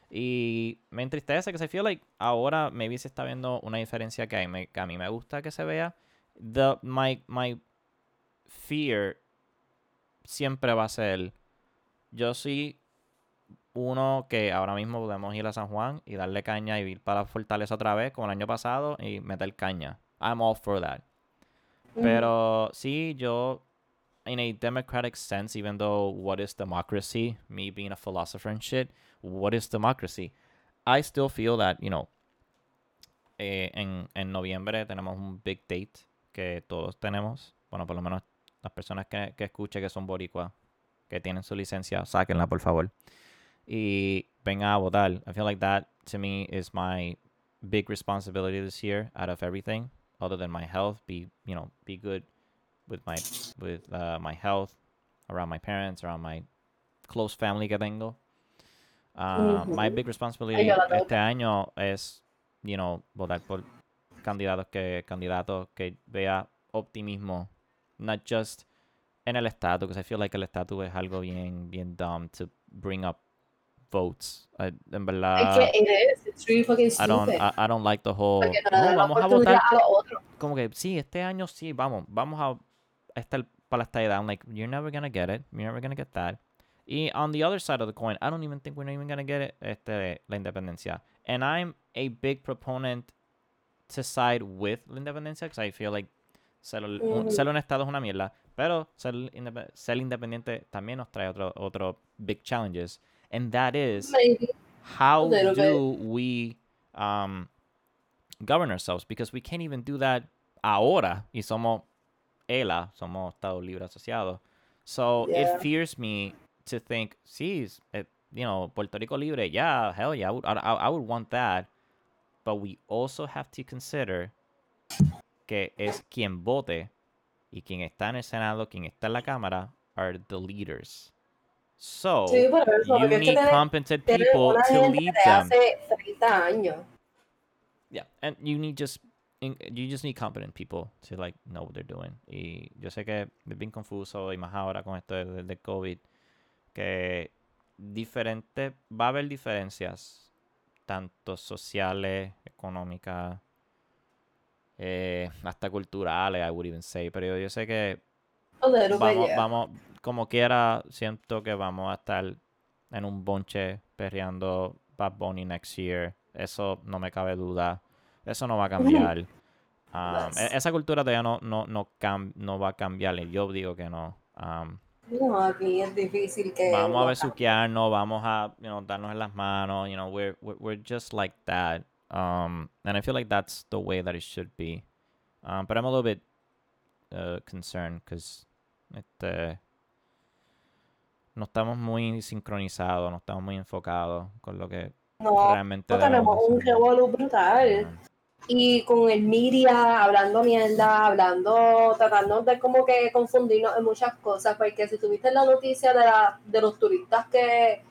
Y me entristece que se feel like ahora maybe se está viendo una diferencia que, mí me- que a mí me gusta que se vea. The, my, my fear siempre va a ser, yo soy uno que ahora mismo podemos ir a San Juan y darle caña y ir para la Fortaleza otra vez, como el año pasado, y meter caña. I'm all for that. Mm. Pero sí, yo, in a democratic sense, even though what is democracy, me being a philosopher and shit, what is democracy? I still feel that, you know, eh, en, en noviembre tenemos un big date que todos tenemos. Bueno, por lo menos las personas que, que escuchen que son boricuas, que tienen su licencia, sáquenla, por favor. Y vengan a votar. I feel like that, to me, is my big responsibility this year out of everything other than my health be you know be good with my with uh, my health around my parents around my close family que tengo uh, my Ujú. big responsibility este año es you know votar por candidatos que candidatos que vea optimismo not just en el estatus because I feel like el estatus es algo bien bien dumb to bring up votes Uh, en verdad Es que it is. It's really fucking I don't stupid. I, I don't like the whole no le "No, dan la vamos a votar a como que sí, este año sí, vamos, vamos a estar para esta edad. I'm like, you're never gonna get it, you're never gonna get that. Y on the other side of the coin, I don't even think we're not even gonna get it, este, la independencia. And I'm a big proponent to side with la independencia, because I feel like ser, un- ser un estado es una mierda, pero ser, indep- ser independiente también nos trae otro, otro big challenges. And that is Maybe. how little bit. do we um, govern ourselves? Because we can't even do that ahora. Y somos ELA, somos Estado Libre Asociado. So Yeah. it fears me to think, sí, s- eh, you know, Puerto Rico Libre, yeah, hell yeah, I would, I I would want that. But we also have to consider que es quien vote y quien está en el Senado, quien está en la Cámara, are the leaders. So, Sí, eso, you need competent people to lead de them. hace 30 años. Yeah, and you need just you just need competent people to like know what they're doing. Y yo sé que es bien confuso y más ahora con esto del, del COVID que diferente va a haber diferencias tanto sociales, económicas, eh, hasta culturales, I would even say, pero yo, yo sé que vamos, vamos, como quiera, siento que vamos a estar en un bonche perreando Bad Bunny next year. Eso no me cabe duda. Eso no va a cambiar. [LAUGHS] Um, e- esa cultura todavía no, no, no, cam- no va a cambiar. Yo digo que no. Um, No, aquí es difícil que. vamos a besuquearnos, vamos a you know, darnos en las manos. You know, we're, we're, we're just like that. Um, and I feel like that's the way that it should be. Um, but I'm a little bit uh, concerned because este, no estamos muy sincronizados, no estamos muy enfocados con lo que No, realmente no tenemos un revolú brutal. Um, Y con el media, hablando mierda, hablando, tratando de como que confundirnos en muchas cosas, porque si tuviste la noticia de, la, de los turistas que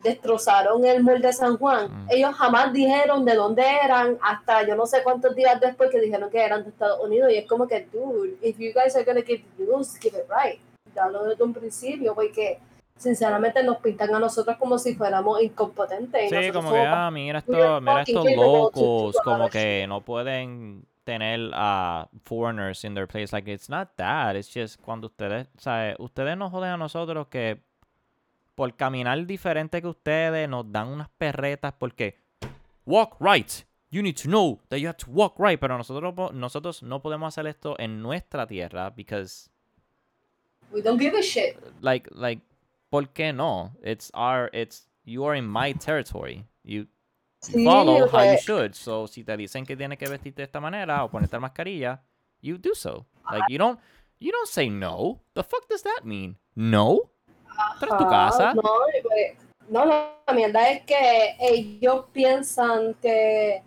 destrozaron el mall de San Juan, Mm. ellos jamás dijeron de dónde eran, hasta yo no sé cuántos días después que dijeron que eran de Estados Unidos, y es como que, dude, if you guys are gonna give the news, give it right. Dalo desde un principio, porque sinceramente nos pintan a nosotros como si fuéramos incompetentes. Sí, como que, ah, mira, esto, estos locos, como que no pueden tener a foreigners in their place. Like, it's not that. It's just cuando ustedes, ¿sabes? Ustedes nos joden a nosotros que por caminar diferente que ustedes nos dan unas perretas porque walk right. You need to know that you have to walk right. Pero nosotros, nosotros no podemos hacer esto en nuestra tierra because We don't give a shit. like like ¿por qué no? It's our it's you are in my territory. You Sí, follow how you pues, should. So si te dicen que tienes que vestirte de esta manera o ponerte la mascarilla, you do so. Like you don't you don't say no. The fuck does that mean? No? Pero tu ah, casa. No, pues, no, la mierda es que ellos piensan que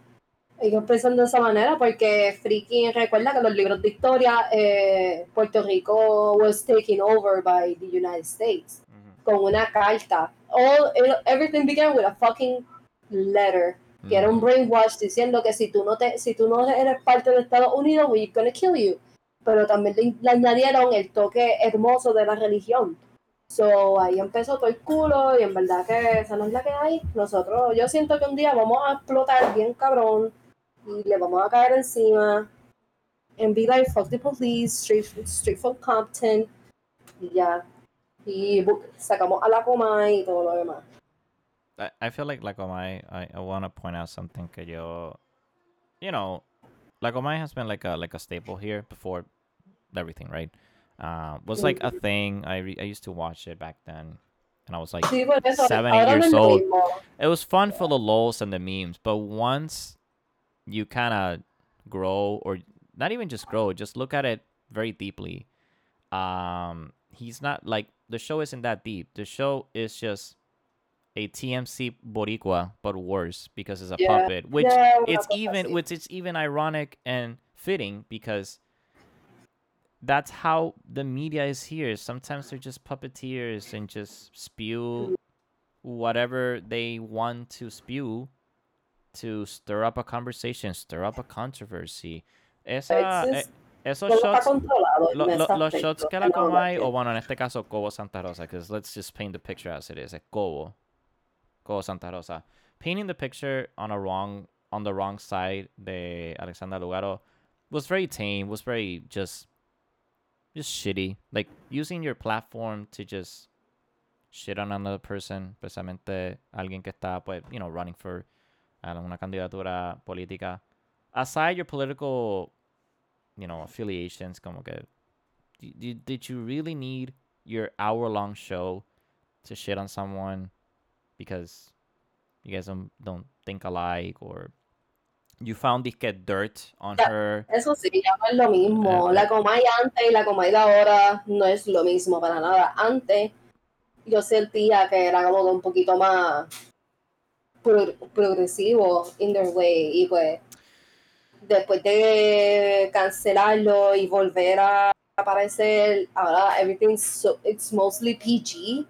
ellos piensan de esa manera porque Freaking recuerda que los libros de historia eh, Puerto Rico was taken over by the United States con una carta. All everything began with a fucking letter que era un brainwash diciendo que si tú no te si tú no eres parte de Estados Unidos we're gonna kill you. Pero también le, añadieron el toque hermoso de la religión. So ahí empezó todo el culo y en verdad que esa no es la que hay. Nosotros yo siento que un día vamos a explotar bien cabrón y le vamos a caer encima. And be like fuck the police straight, straight from Compton. Y ya y sacamos a y todo lo demás I, I feel like Lacomay, I, I want to point out something que yo, you know, Lacomay has been like a like a staple here before everything, right? Uh, was like a thing. I re- I used to watch it back then, and I was like seven, eight years old. It was fun for the lols and the memes, but once you kind of grow, or not even just grow, just look at it very deeply. Um, he's not like the show isn't that deep. The show is just a TMZ Boricua, but worse because it's a yeah. puppet. Which yeah, it's even which it's even ironic and fitting because that's how the media is here. Sometimes they're just puppeteers and just spew whatever they want to spew to stir up a conversation, stir up a controversy. Uh, Esa, eh, esos shots, lo, lo, los shots que la Comay, o bueno, en este caso Cobo Santa Rosa, because let's just paint the picture as it is, es Cobo. Go Santa Rosa. Painting the picture on a wrong on the wrong side de Alexandra Lugaro was very tame, was very just just shitty. Like using your platform to just shit on another person, especialmente alguien que está pues, you know, running for uh, una candidatura política. Aside your political, you know, affiliations, como que did, did you really need your hour long show to shit on someone because you guys don't, don't think alike or you found this get dirt on ya, her. Eso sí, ya no es lo mismo. Uh, la Comay antes y la Comay de ahora no es lo mismo para nada. Antes yo sentía que era como un poquito más pro progresivo in their way y pues después de cancelarlo y volver a aparecer ahora everything's so, it's mostly PG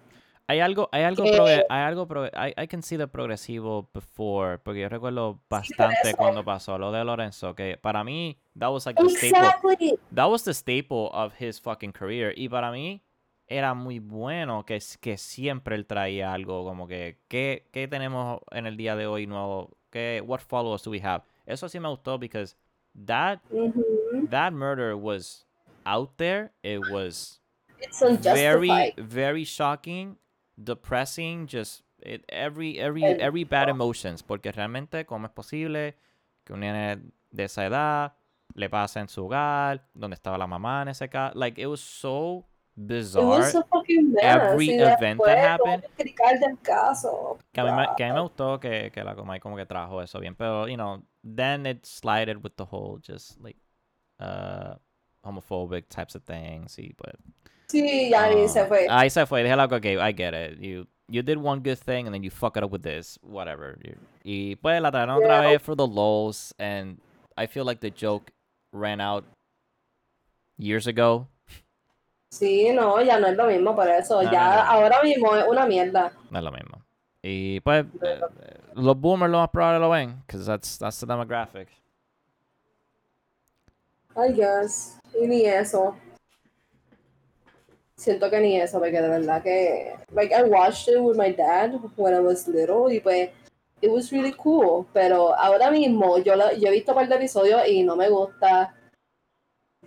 hay algo, hay algo, eh, hay algo, I, I can see the progresivo before, porque yo recuerdo bastante cuando pasó lo de Lorenzo, que para mí, that was like the staple, that was the staple of his fucking career, y para mí era muy bueno que, que siempre él traía algo como que, ¿qué, ¿qué tenemos en el día de hoy nuevo? ¿Qué, what followers do we have? Eso sí me gustó because that, that murder was out there, it was very, very shocking, depressing, just it, every every every bad emotions, porque realmente cómo es posible que un nene de esa edad le pase en su hogar, donde estaba la mamá en ese caso, like it was so bizarre. So every event that happened. Caso, que, a mí me, que a mí me gustó que, que la Comay como que trajo eso bien, pero you know, then it slided with the whole just like uh homophobic types of things, y pues Sí, ya ahí se fue. Ahí se fue. Dije okay, I get it. You you did one good thing and then you fuck it up with this, whatever. Y pues la trajeron otra vez for the lows and I feel like the joke ran out years ago. Sí, no, ya no es lo mismo por eso. No, ya no, no. ahora mismo es una mierda. No es lo mismo. Y pues eh, los boomers lo más probable lo ven, because that's, that's the demographic. I guess. Y ni eso siento que ni eso, porque de verdad que, like, I watched it with my dad when I was little y pues, it was really cool, pero ahora mismo yo, lo, yo he visto un par de episodios y no me gusta,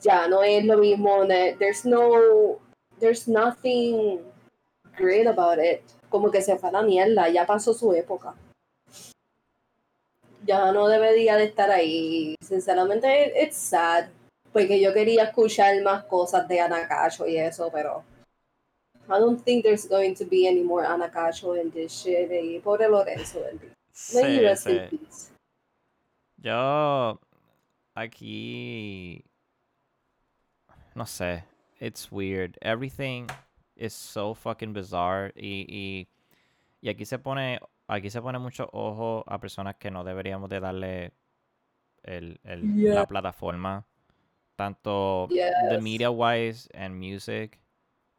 ya no es lo mismo, there's no, there's nothing great about it, como que se fue a la mierda, ya pasó su época. Ya no debería de estar ahí, sinceramente, it's sad porque yo quería escuchar más cosas de Anacacho y eso, pero I don't think there's going to be any more Anacacho in this shit. Y pobre Lorenzo, sí, rest sí. peace. Yo aquí no sé, it's weird. Everything is so fucking bizarre. Y, y y aquí se pone, aquí se pone mucho ojo a personas que no deberíamos de darle el, el- Yeah. la plataforma, tanto the Yes. media wise and music,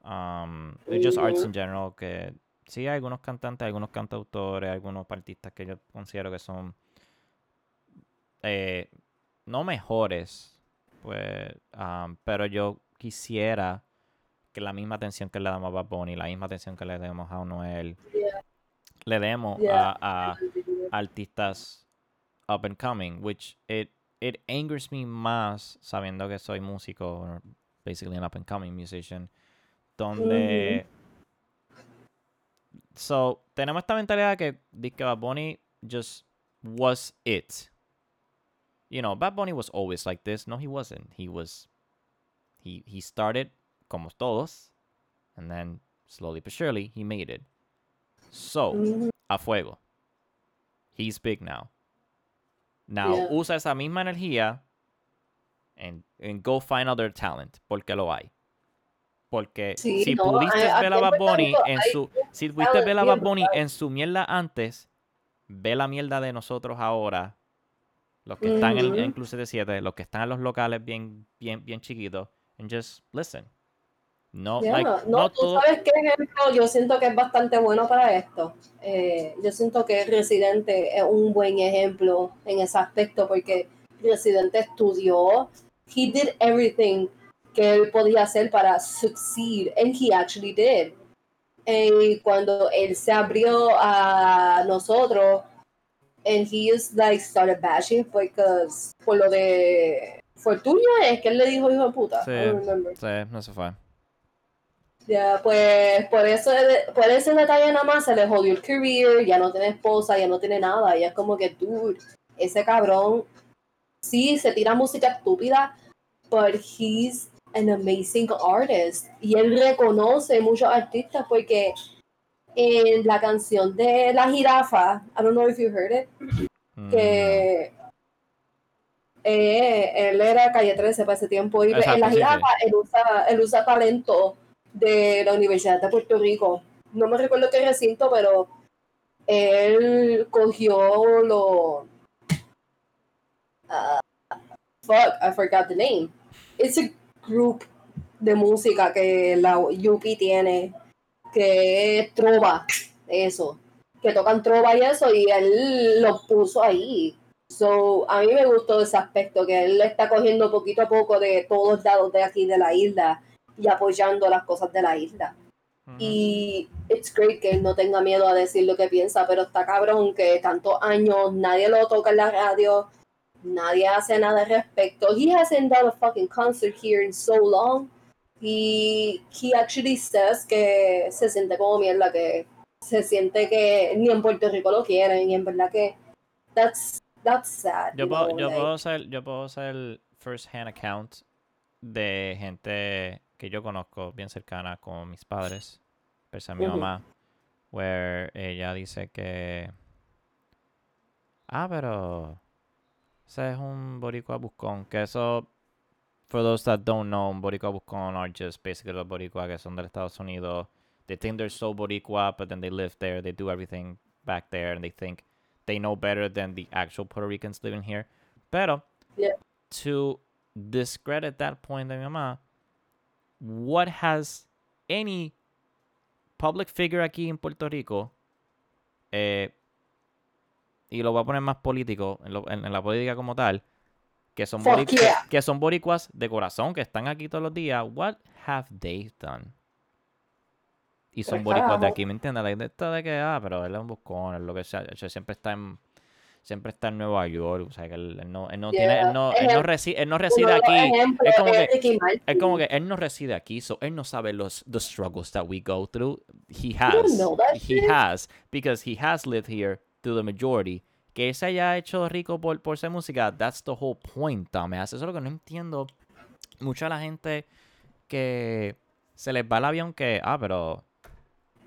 um, it's just arts in general, que sí hay algunos cantantes, algunos cantautores, algunos artistas que yo considero que son eh, no mejores, pues, um, pero yo quisiera que la misma atención que le damos a Bad Bunny, la misma atención que le demos a Noel, Yeah. le demos Yeah. a, a artistas up and coming, which it it angers me más sabiendo que soy músico, or basically an up and coming musician, donde so tenemos esta mentalidad que dice que Bad Bunny just was it. You know, Bad Bunny was always like this. No, he wasn't. He was he he started como todos, and then slowly but surely he made it. So, a fuego. He's big now. Now, Yeah. usa esa misma energía and, and go find other talent, porque lo hay. Porque Sí, si no, pudiste ver a Bad Bunny en su si pudiste ver a Bad Bunny en su mierda antes, ve la mierda de nosotros ahora. Los que están en, Ujú. en Club 77, los que están en los locales bien bien bien chiquitos, and just listen. No, Yeah. like, no, no tú todo- sabes qué ejemplo yo siento que es bastante bueno para esto. Eh, yo siento que Residente es un buen ejemplo en ese aspecto porque Residente estudió, he did everything que él podía hacer para succeed, and he actually did. Y cuando él se abrió a nosotros, and he just like started bashing because por lo de Fortuna es que él le dijo hijo de puta. Sí. I don't remember. Sí, no se fue. Ya, pues por eso, por ese detalle nada más se le jodió el career, ya no tiene esposa, ya no tiene nada, y es como que, dude, ese cabrón, sí, se tira música estúpida, but he's an amazing artist, y él reconoce muchos artistas porque en la canción de La Jirafa, I don't know if you heard it, Mm, que eh, él era calle 13 para ese tiempo y Exacto, en la sí, sí. jirafa él usa, él usa talento de la Universidad de Puerto Rico. No me recuerdo qué recinto, pero él cogió lo ah, fuck, I forgot the name. It's a group de música que la Yupi tiene que es trova, eso que tocan trova y eso, y él lo puso ahí. So, a mí me gustó ese aspecto, que él está cogiendo poquito a poco de todos lados de aquí de la isla y apoyando las cosas de la isla. Y it's great que él no tenga miedo a decir lo que piensa, pero está cabrón que tantos años nadie lo toca en la radio, nadie hace nada al respecto. He hasn't done a fucking concert here in so long. Y he actually says que se siente como mierda, que se siente que ni en Puerto Rico lo quieren, y en verdad que that's, that's sad. Yo puedo, know, yo like- puedo hacer, yo puedo hacer first hand account de gente que yo conozco bien cercana con mis padres, pese a mi Ujú. mamá, where ella dice que ah, pero ese es un boricua buscón, que eso for those that don't know, un boricua buscón are just basically los boricua que son del Estados Unidos. They think they're so boricua, but then they live there, they do everything back there, and they think they know better than the actual Puerto Ricans living here. Pero Yeah. to discredit that point de mi mamá, what has any public figure aquí en Puerto Rico, eh, y lo voy a poner más político, en, lo- en- en la política como tal, que son, Fuck boric- yeah. que son boricuas de corazón, que están aquí todos los días, what have they done? Y son Pues, boricuas de aquí, ¿me entiendes? Like, de que, ah, pero él es un buscón, es lo que sea, hecho, siempre está en siempre está en Nueva York, o sea, que él, él no, él no tiene, Yeah. él no, él no, Ejem- resi- él no reside aquí, es como que- es como que él no reside aquí, so él no sabe los the struggles that we go through. He has, he shit. has, because he has lived here through the majority. Que él se haya hecho rico por, por ser música, that's the whole point, dumbass. Eso es lo que no entiendo. Mucha la gente que se les va el avión que, ah, pero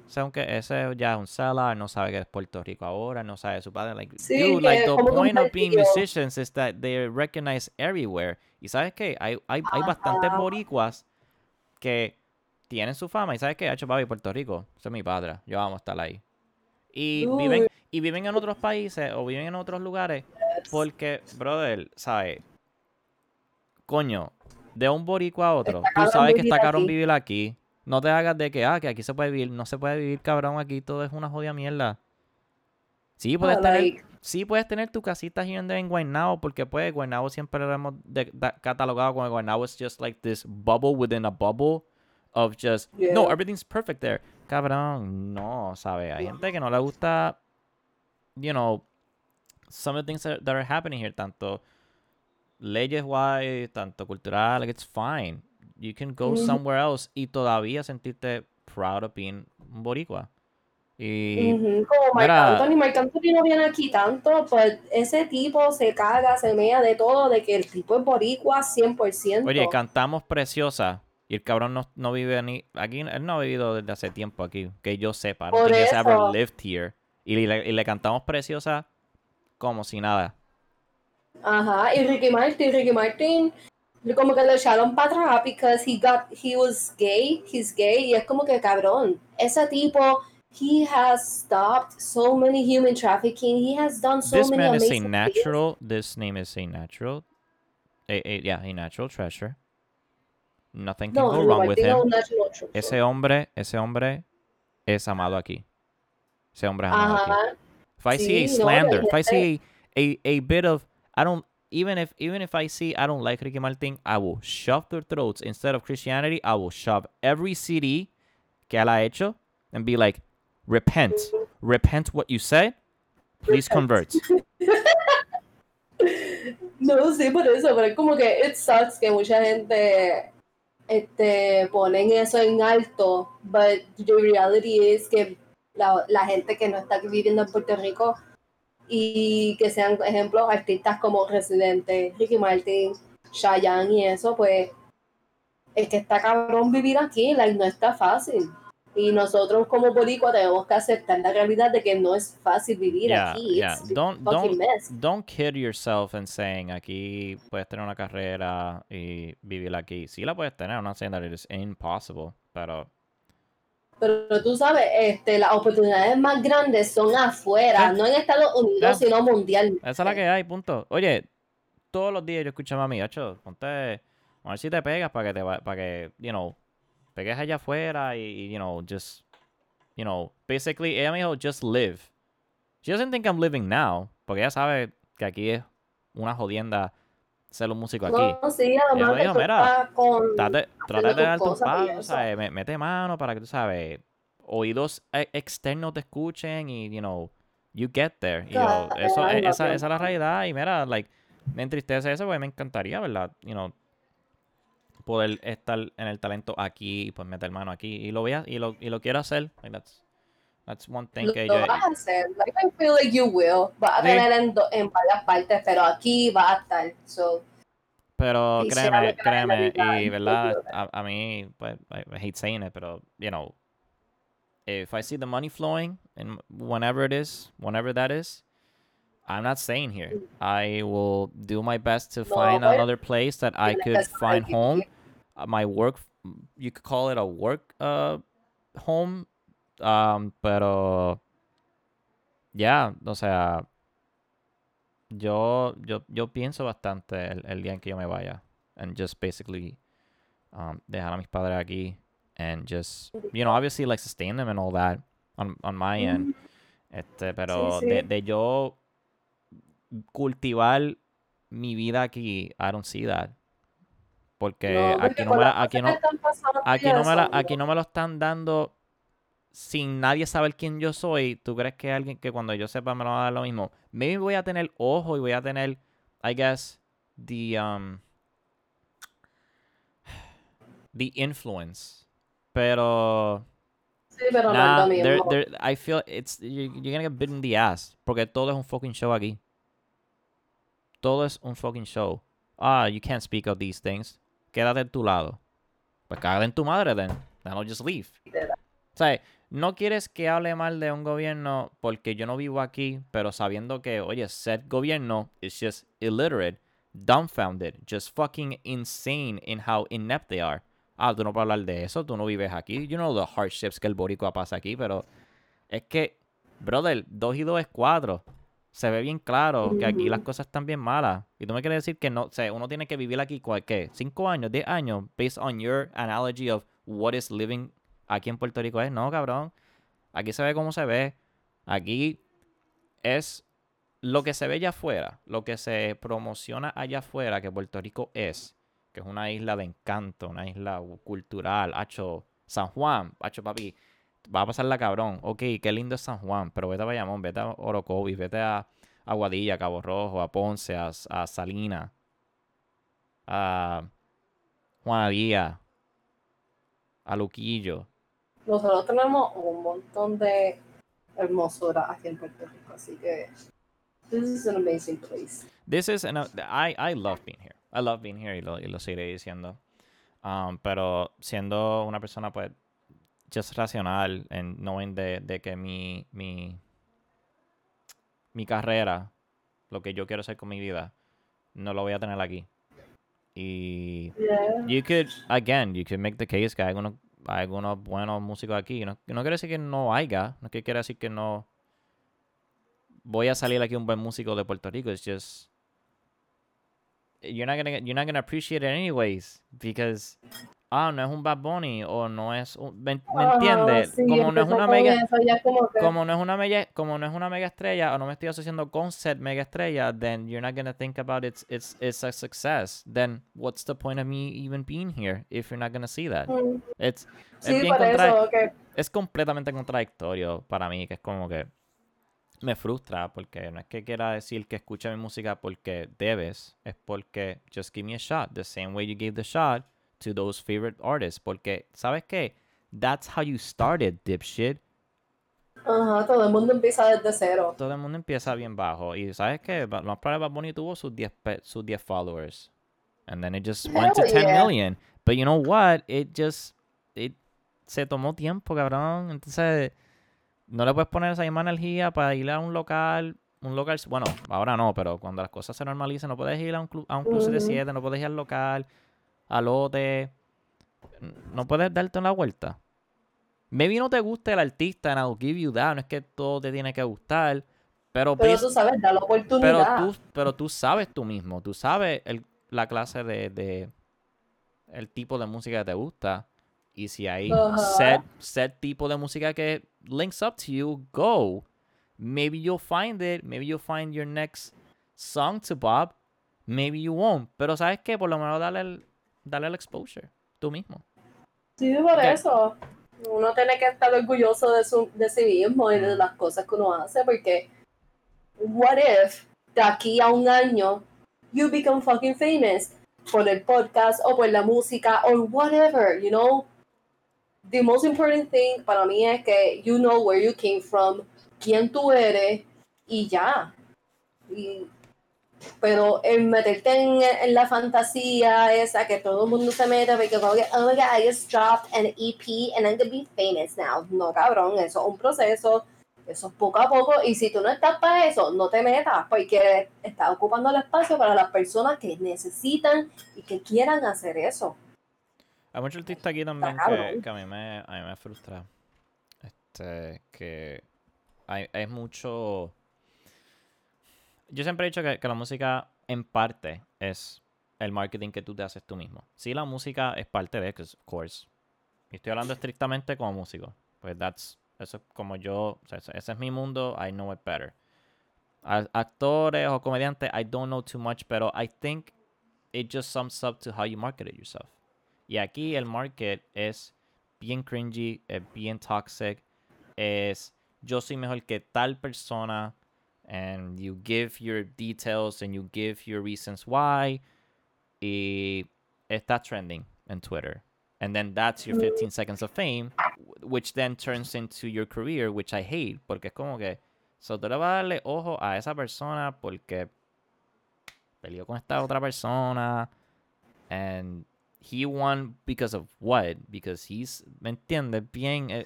o sea, aunque ese ya es un seller, no sabe que es Puerto Rico ahora, no sabe su padre. Like, Sí, dude, like the point of being musicians is that they're recognized everywhere. Y sabes qué, hay, hay, hay bastantes boricuas que tienen su fama. Y sabes qué, ha hecho papi Puerto Rico. Ese es mi padre. Yo vamos a estar ahí. Y Dude. viven, y viven en otros países o viven en otros lugares porque, brother, ¿sabes? Coño, de un boricua a otro, Está tú sabes que está caro vivir aquí. No te hagas de que, ah, que aquí se puede vivir. No se puede vivir, cabrón, aquí todo es una jodida mierda. Sí, puedes tener, like, sí puedes tener tu casita here and there en Guaynabo, porque pues Guaynabo siempre lo hemos de- catalogado como Guaynabo is just like this bubble within a bubble of just, no, everything's perfect there. Cabrón, no, ¿sabes? Hay gente que no le gusta, you know, some of the things that, that are happening here, tanto leyes wise, tanto cultural, like it's fine. You can go somewhere else y todavía sentirte proud of being un boricua. Y Como Marc Anthony, Marc Anthony no viene aquí tanto, pues ese tipo se caga, se mea de todo, de que el tipo es boricua 100%. Oye, cantamos Preciosa y el cabrón no, no vive ni aquí, él no ha vivido desde hace tiempo aquí, que yo sepa. Por he's ever lived here. Y le, y le cantamos Preciosa como si nada. Ajá, y Ricky Martin, Ricky Martin, como que lo echaron para atrás because he got, he was gay, he's gay, y es como que cabrón, ese tipo, he has stopped so many human trafficking, he has done so this many man is a things. natural. This name is a natural. A, a- yeah, a natural treasure. Nothing can No, go wrong with him. Ese hombre, ese hombre es amado aquí. Ese hombre es amado aquí. Ajá, If I see a Sí, no, slander, if I see a, a, a bit of I don't even if even if I see I don't like Ricky Martin, I will shove their throats instead of Christianity, I will shove every CD que él ha hecho and be like, repent. Repent what you said. Please convert. [LAUGHS] No, sí, por eso, pero es como que it sucks que mucha gente este, ponen eso en alto, but the reality is que la, la gente que no está viviendo en Puerto Rico y que sean, por ejemplo, artistas como Residente, Ricky Martin, Chayanne y eso, pues es que está cabrón vivir aquí, like, no está fácil. Y nosotros como boricua tenemos que aceptar la realidad de que no es fácil vivir Yeah, aquí. yeah. Don't don't mess. don't kid yourself and saying aquí puedes tener una carrera y vivir aquí. Sí la puedes tener, I'm not saying that it is impossible, pero Pero tú sabes, este, las oportunidades más grandes son afuera, Sí. no en Estados Unidos, sino mundialmente. Esa es la que hay, punto. Oye, todos los días yo escucho a mami, hacho, ponte, a ver si te pegas para que te para que, you know, pegues allá afuera y, y, you know, just, you know, basically, ella me dijo, just live. She doesn't think I'm living now, porque ella sabe que aquí es una jodienda ser un músico aquí. No, sí, Ella además me dijo, mira, con... De tus cosas y palo, eso. ¿sabes? Me- Mete mano para que tú sabes, oídos e- externos te escuchen y, you know, you get there. Y Claro, eso, ay, e- esa, esa es la realidad. Y mira, like, me entristece eso, porque me encantaría, ¿verdad? You know, poder estar en el talento aquí y pues meter mano aquí. Y lo voy a, y lo, y lo quiero hacer. Like, that's, that's one thing Lo que yo... vas a hacer, like, I feel like you will. Vas a Sí. tener en, do- en varias partes, pero aquí va a estar. So, Pero Y créeme, sea lo que la créeme, y verdad, a, a mí, pues, I, I hate saying it, pero, you know, if I see the money flowing, and whenever it is, whenever that is, I'm not staying here. I will do my best to No, find another place that I could find home. Uh, my work, you could call it a work uh, home, um, pero, ya, o sea, yo, yo, yo pienso bastante el, el día en que yo me vaya. And just basically um, dejar a mis padres aquí. And just, you know, obviously like sustain them and all that on, on my end. Este, pero sí. De, de yo cultivar mi vida aquí, I don't see that. Porque no, porque aquí no me la, aquí no, aquí no me la, eso, aquí no me lo están dando sin nadie saber quién yo soy. ¿Tú crees que alguien que cuando yo sepa me lo va a dar lo mismo? Maybe voy a tener ojo y voy a tener, I guess, the um the influence. Pero Sí, pero nah, no es lo mismo. I feel it's you- you're gonna get bit in the ass porque todo es un fucking show aquí. Todo es un fucking show. Ah, you can't speak of these things. Quédate en tu lado. Pues cágate en tu madre, then. Then I'll just leave. O sea, no quieres que hable mal de un gobierno porque yo no vivo aquí, pero sabiendo que, oye, said gobierno is just illiterate, dumbfounded, just fucking insane in how inept they are. Ah, tú no puedes hablar de eso, tú no vives aquí. You know the hardships que el boricua pasa aquí, pero es que Brother, 2 y 2 es 4. Se ve bien claro que aquí las cosas están bien malas. Y tú me quieres decir que no, o sea, uno tiene que vivir aquí, ¿cuál- ¿qué? ¿5 años, 10 años? Based on your analogy of what is living aquí en Puerto Rico es. No, cabrón. Aquí se ve como se ve. Aquí es lo que se ve allá afuera, lo que se promociona allá afuera que Puerto Rico es, que es una isla de encanto, una isla cultural, hacho, San Juan, hacho papi, va a pasarla cabrón, ok, qué lindo es San Juan, pero vete a Bayamón, vete a Orocovis, vete a Aguadilla, Cabo Rojo, a Ponce, a, a Salina, a Juanadía, a Luquillo. Nosotros tenemos un montón de hermosura aquí en Puerto Rico, así que this is an amazing place. This is an, I, I love being here. I love being here y lo, y lo seguiré diciendo. Um, pero siendo una persona pues just racional en knowing de, de que mi, mi mi carrera, lo que yo quiero hacer con mi vida, no lo voy a tener aquí. Y Yeah. you could, again, you could make the case que hay algunos, hay algunos buenos músicos aquí. No, no quiere decir que no haya, no quiere decir que no voy a salir aquí un buen músico de Puerto Rico. It's just you're not gonna you're not gonna appreciate it anyways because ah no es un Bad Bunny o no es un, ¿me, me sí, como no es una mega como que- como no es una mega como no es una mega estrella o no me estoy asociando con set mega estrella then you're not gonna think about it's it's it's a success. Then what's the point of me even being here if you're not gonna see that Mm, it's Sí, es bien por contra- eso, que es completamente contradictorio para mí que es como que me frustra porque no es que quiera decir que escuche mi música porque debes es porque just give me a shot the same way you gave the shot to those favorite artists porque sabes qué that's how you started dipshit ajá, todo el mundo empieza desde cero. todo el mundo empieza bien bajo. Y sabes que lo más probable Bad Bunny tuvo sus 10, pe- sus 10 followers. And then it just went to Hell 10 yeah. million. But you know what? It just. It, se tomó tiempo, cabrón. Entonces, no le puedes poner esa misma energía para ir a un local. Un local. Bueno, ahora no, pero cuando las cosas se normalicen, no puedes ir a un club, a un club Ujú. 7, no puedes ir al local, al lote. No puedes darte la vuelta. Maybe no te guste el artista, and I'll give you that. No es que todo te tiene que gustar. Pero, Pero tú sabes, da la pero oportunidad. tú, pero tú sabes tú mismo. Tú sabes el- la clase de, de- El tipo de música que te gusta. Y si hay set, set tipo de música que links up to you, go. Maybe you'll find it. Maybe you'll find your next song to Bob. Maybe you won't. Pero sabes qué? Por lo menos dale el, dale el exposure. Tú mismo. Sí, por eso. Uno tiene que estar orgulloso de, su, de sí mismo y de las cosas que uno hace, porque what if de aquí a un año you become fucking famous por el podcast o por la música or whatever, you know? The most important thing para mí es que you know where you came from, quién tú eres y ya. Y pero el meterte en, la fantasía esa que todo el mundo se mete porque como que, oh my god, I just dropped an EP and I'm gonna be famous now. No, cabrón, eso es un proceso, eso es poco a poco y si tú no estás para eso, no te metas porque estás ocupando el espacio para las personas que necesitan y que quieran hacer eso. Hay muchos artistas aquí también que, a, mí me, a mí me frustra. Este, que hay, hay mucho... Yo siempre he dicho que, que la música en parte es el marketing que tú te haces tú mismo. Sí, la música es parte de, of course. Y estoy hablando estrictamente como músico. Pues that's, eso es como yo, o sea, ese, es mi mundo, I know it better. A- actores o comediantes, I don't know too much, pero I think it just sums up to how you market it yourself. Y aquí el market es bien cringy, es bien toxic, es yo soy mejor que tal persona, and you give your details and you give your reasons why, y está trending en Twitter. And then that's your 15 seconds of fame, wh- which then turns into your career, which I hate, porque es como que, so tú le a ojo a esa persona porque peleó con esta otra persona, and he won because of what? Because he's, ¿me entiendes? Bien, eh,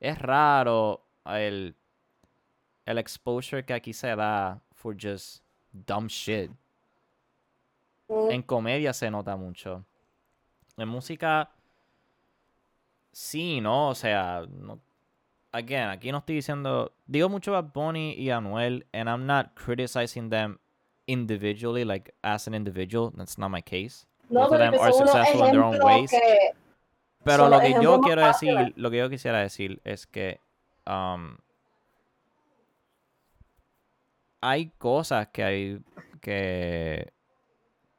es raro el, el exposure que aquí se da for just dumb shit. Mm, En comedia se nota mucho. En música, sí, ¿no? O sea, no, again, aquí no estoy diciendo, digo mucho a Bonnie y Anuel, and I'm not criticizing them individually, like as an individual. That's not my case. No, of them are successful in their own ways. que Pero lo que yo quiero fáciles. decir, lo que yo quisiera decir es que um, hay cosas que hay que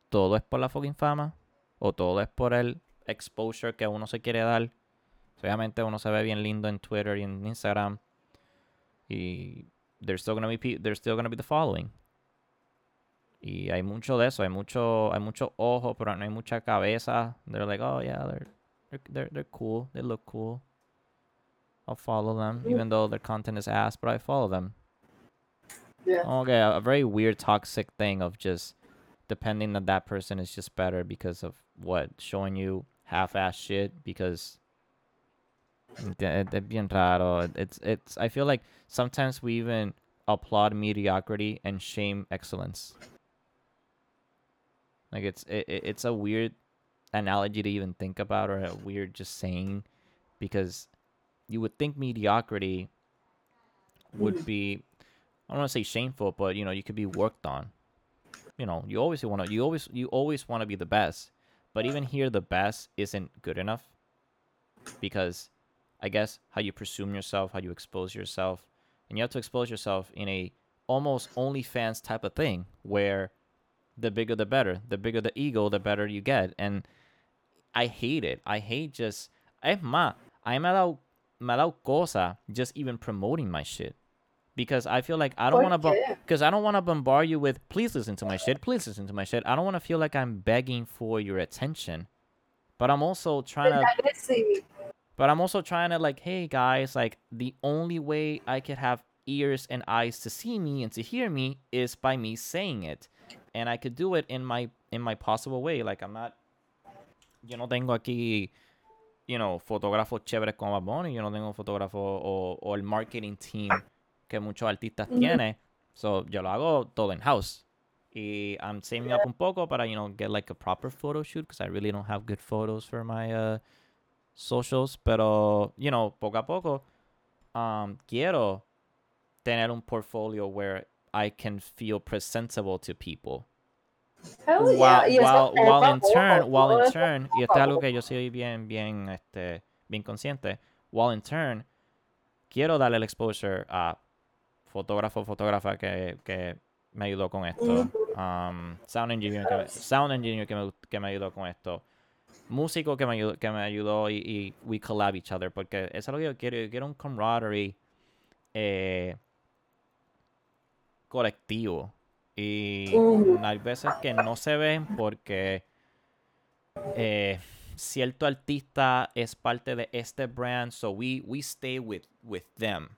todo es por la fucking fama o todo es por el exposure que uno se quiere dar. Obviamente uno se ve bien lindo en Twitter y en Instagram y there's still gonna be there's still gonna be the following. Y hay mucho de eso, hay mucho hay mucho ojo, pero no hay mucha cabeza. They're like, "Oh yeah, they're they're they're, cool. They look cool. I'll follow them, even though their content is ass, but I follow them. Yeah. Okay, a, very weird toxic thing of just depending that that person is just better because of what showing you half-ass shit because eh, eh, bien raro. It's it's. I feel like sometimes we even applaud mediocrity and shame excellence. Like it's it, it- it's a weird analogy to even think about or a weird just saying because you would think mediocrity would be I don't want to say shameful, but you know, you could be worked on. You know, you always want to you always you always want to be the best. But even here the best isn't good enough because I guess how you presume yourself, how you expose yourself, and you have to expose yourself in a almost OnlyFans type of thing where the bigger the better, the bigger the ego, the better you get, and I hate it. I hate just es más, I me ha dado me ha dado cosa just even promoting my shit because I feel like I don't want to because I don't want to bombard you with please listen to my shit, please listen to my shit. I don't want to feel like I'm begging for your attention, but I'm also trying to ¿Verdad que sí? but I'm also trying to like, hey guys, like the only way I could have ears and eyes to see me and to hear me is by me saying it. And I could do it in my in my possible way. Like I'm not yo no tengo aquí you know, fotógrafos chéveres como Bad Bunny, yo no tengo fotógrafo o, o el marketing team que muchos artistas Ujú. tienen. So, yo lo hago todo in house. Y I'm saving up un poco para, you know, get like a proper photo shoot because I really don't have good photos for my uh, socials. Pero, you know, poco a poco, um, quiero tener un portfolio where I can feel presentable to people. Yeah, while, in turn, while in turn, y esto es algo que yo soy bien, bien, este, bien consciente, while in turn, quiero darle el exposure a fotógrafo, fotógrafa que, que me ayudó con esto, um, sound engineer, que, me- sound engineer que me, que me ayudó con esto, músico que me ayudó, que me ayudó y, y we collab each other, porque eso es lo que yo quiero, yo quiero un camaraderie eh, colectivo. Y Ujú. hay veces que no se ven porque eh, cierto artista es parte de este brand, so we, we stay with, with them.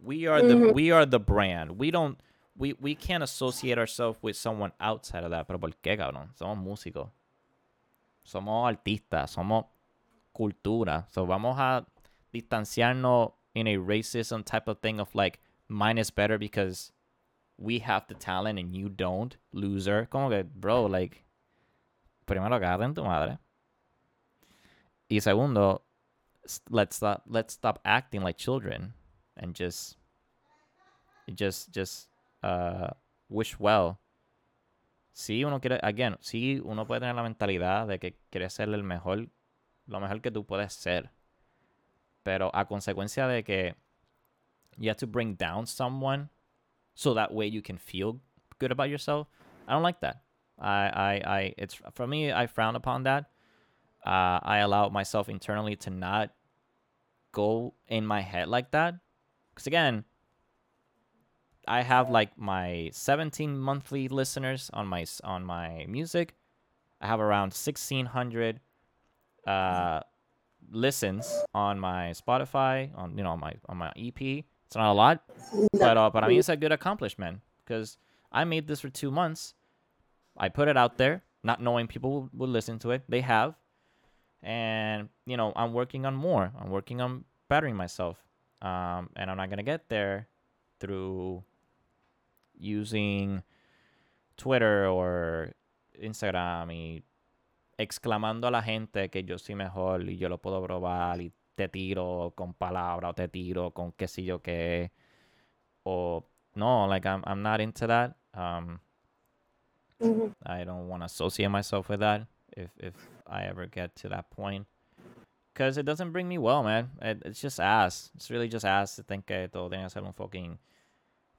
We are the we are the brand. We don't we, we can't associate ourselves with someone outside of that. Pero ¿por qué, cabrón? Somos músicos. Somos artistas, somos cultura. So vamos a distanciarnos in a racism type of thing of like mine is better because we have the talent and you don't, loser. Como que, bro, like, primero agarra en tu madre. Y segundo, let's stop, let's stop acting like children and just, just, just, uh, wish well. Si uno quiere, again, si uno puede tener la mentalidad de que quiere ser el mejor, lo mejor que tú puedes ser. Pero a consecuencia de que you have to bring down someone so that way you can feel good about yourself. I don't like that. I, I, I, it's for me. I frown upon that. Uh, I allow myself internally to not go in my head like that, because again, I have like my 17 monthly listeners on my on my music. I have around 1600 uh, listens on my Spotify on you know on my on my EP. It's not a lot, but uh, but I mean it's a good accomplishment because I made this for two months. I put it out there, not knowing people would, would listen to it. They have, and you know I'm working on more. I'm working on bettering myself, um, and I'm not gonna get there through using Twitter or Instagram y exclamando a la gente que yo soy mejor y yo lo puedo probar y te tiro con palabra o te tiro con qué sé yo qué. Or no, like I'm I'm not into that. Um, Mhm. I don't want to associate myself with that if if I ever get to that point. Cause it doesn't bring me well, man. It, it's just ass. It's really just ass to think que todo tiene que ser un fucking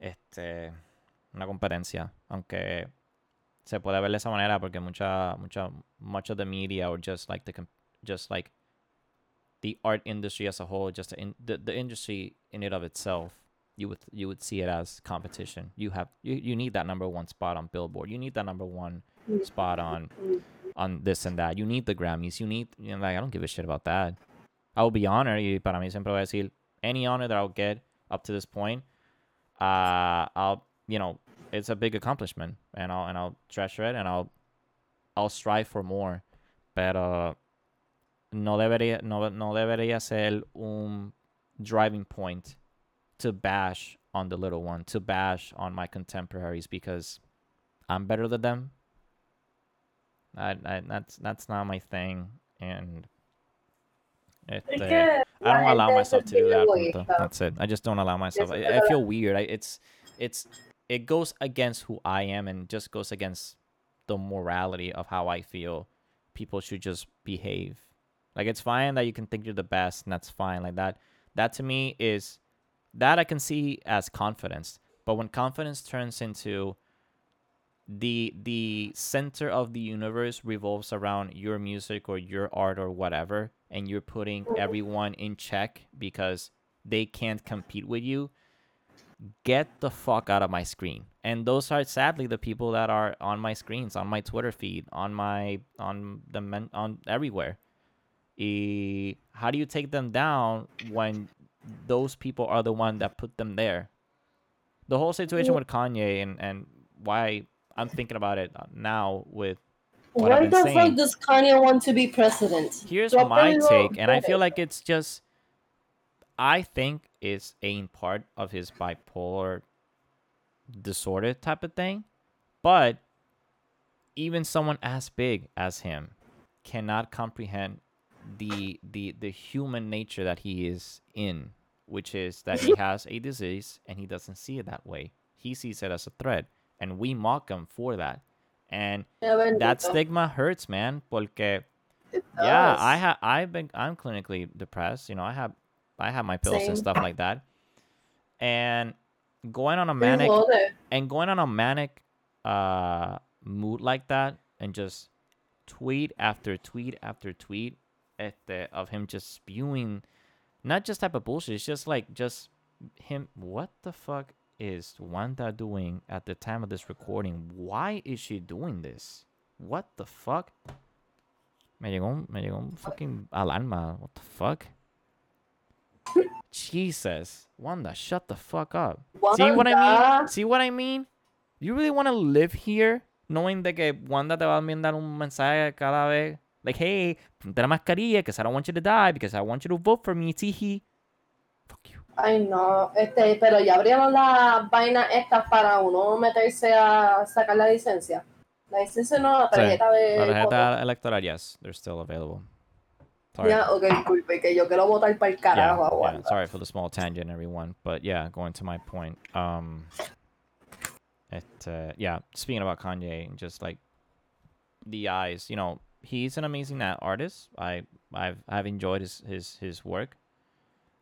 este una competencia, aunque se puede ver de esa manera porque mucha mucha much of the media or just like the just like the art industry as a whole, just the in, the, the industry in it of itself, you would you would see it as competition. You have you, you need that number one spot on Billboard. You need that number one spot on on this and that. You need the Grammys. You need you know, like I don't give a shit about that. I will be honored. Para mí siempre voy a decir any honor that I'll get up to this point, uh, I'll you know it's a big accomplishment, and I'll and I'll treasure it, and I'll I'll strive for more. Pero no debería no no debería ser un driving point to bash on the little one, to bash on my contemporaries because I'm better than them. I, I that's that's not my thing, and it, uh, I don't allow myself to do that. That's it. I just don't allow myself. I, I feel weird. I, it's it's it goes against who I am and just goes against the morality of how I feel people should just behave. Like it's fine that you can think you're the best and that's fine. Like that that to me is that I can see as confidence. But when confidence turns into the the center of the universe revolves around your music or your art or whatever and you're putting mm-hmm. everyone in check because they can't compete with you get the fuck out of my screen and those are sadly the people that are on my screens on my twitter feed on my on the men on everywhere How do you take them down when those people are the one that put them there the whole situation with kanye and and why i'm thinking about it now with what Why the fuck does Kanye want to be president? here's Drop my take and i feel like it's just i think it's a part of his bipolar disorder type of thing but even someone as big as him cannot comprehend the the the human nature that he is in which is that he [LAUGHS] has a disease and he doesn't see it that way. He sees it as a threat and we mock him for that. And that stigma hurts man porque yeah i have i've been i'm clinically depressed you know i have i have my pills Same. and stuff like that. And going on a manic and going on a manic uh mood like that and just tweet after tweet after tweet the, of him just spewing not just type of bullshit it's just like just him what the fuck is Wanda doing at the time of this recording? Why is she doing this? What the fuck? Me llegó un, me llegó un fucking alarma. What the fuck? Jesus. Wanda shut the fuck up. See what I mean? See what I mean? You really want to live here knowing de que Wanda te va a mandar un mensaje cada vez? Like, hey, ponte la mascarilla because I don't want you to die because I want you to vote for me, tiji. Fuck you. Ay, no. Este, pero ya abrieron las vainas estas para uno meterse a sacar la licencia. La licencia no, la Sí, tarjeta de. La voto. tarjeta electoral, yes, they're still available. Sorry. Ya, ok, disculpe, que yo quiero votar para el yeah, carajo a yeah, sorry for the small tangent, everyone. But yeah, going to my point. Um, it uh, yeah, speaking about Kanye and just like the eyes, you know, he's an amazing artist. I I've I've enjoyed his his his work.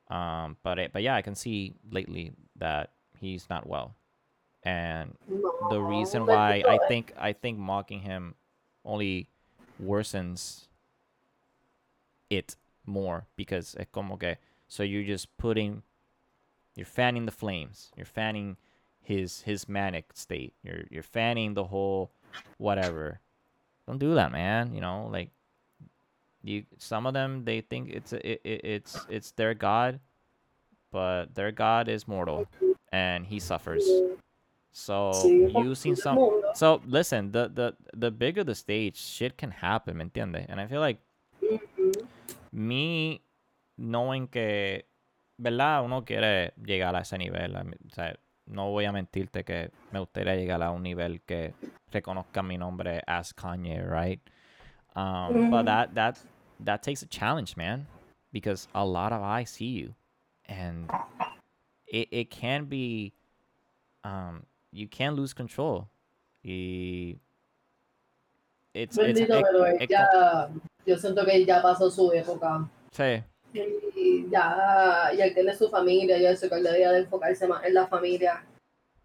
Um, but it, but yeah, I can see lately that he's not well, and No, the reason why I think I think mocking him only worsens it more because como que so you're just putting you're fanning the flames. You're fanning his his manic state. You're you're fanning the whole whatever don't do that man you know like you some of them they think it's it, it, it's it's their god but their god is mortal and he suffers so using some so listen, the the the bigger the stage, shit can happen, ¿me entiendes? And I feel like me knowing que, ¿verdad? Uno quiere llegar a ese nivel. O sea, no voy a mentirte que me gustaría llegar a un nivel que reconozca mi nombre as Kanye, right? Um, But that that that takes a challenge, man. because a lot of eyes see you and it, it can be um you can lose control y it's, it's Bendito, it- pero it- ella, yo siento que ya pasó su época. sí, Y ya, ya tiene su familia, ya se debería de enfocarse más en la familia.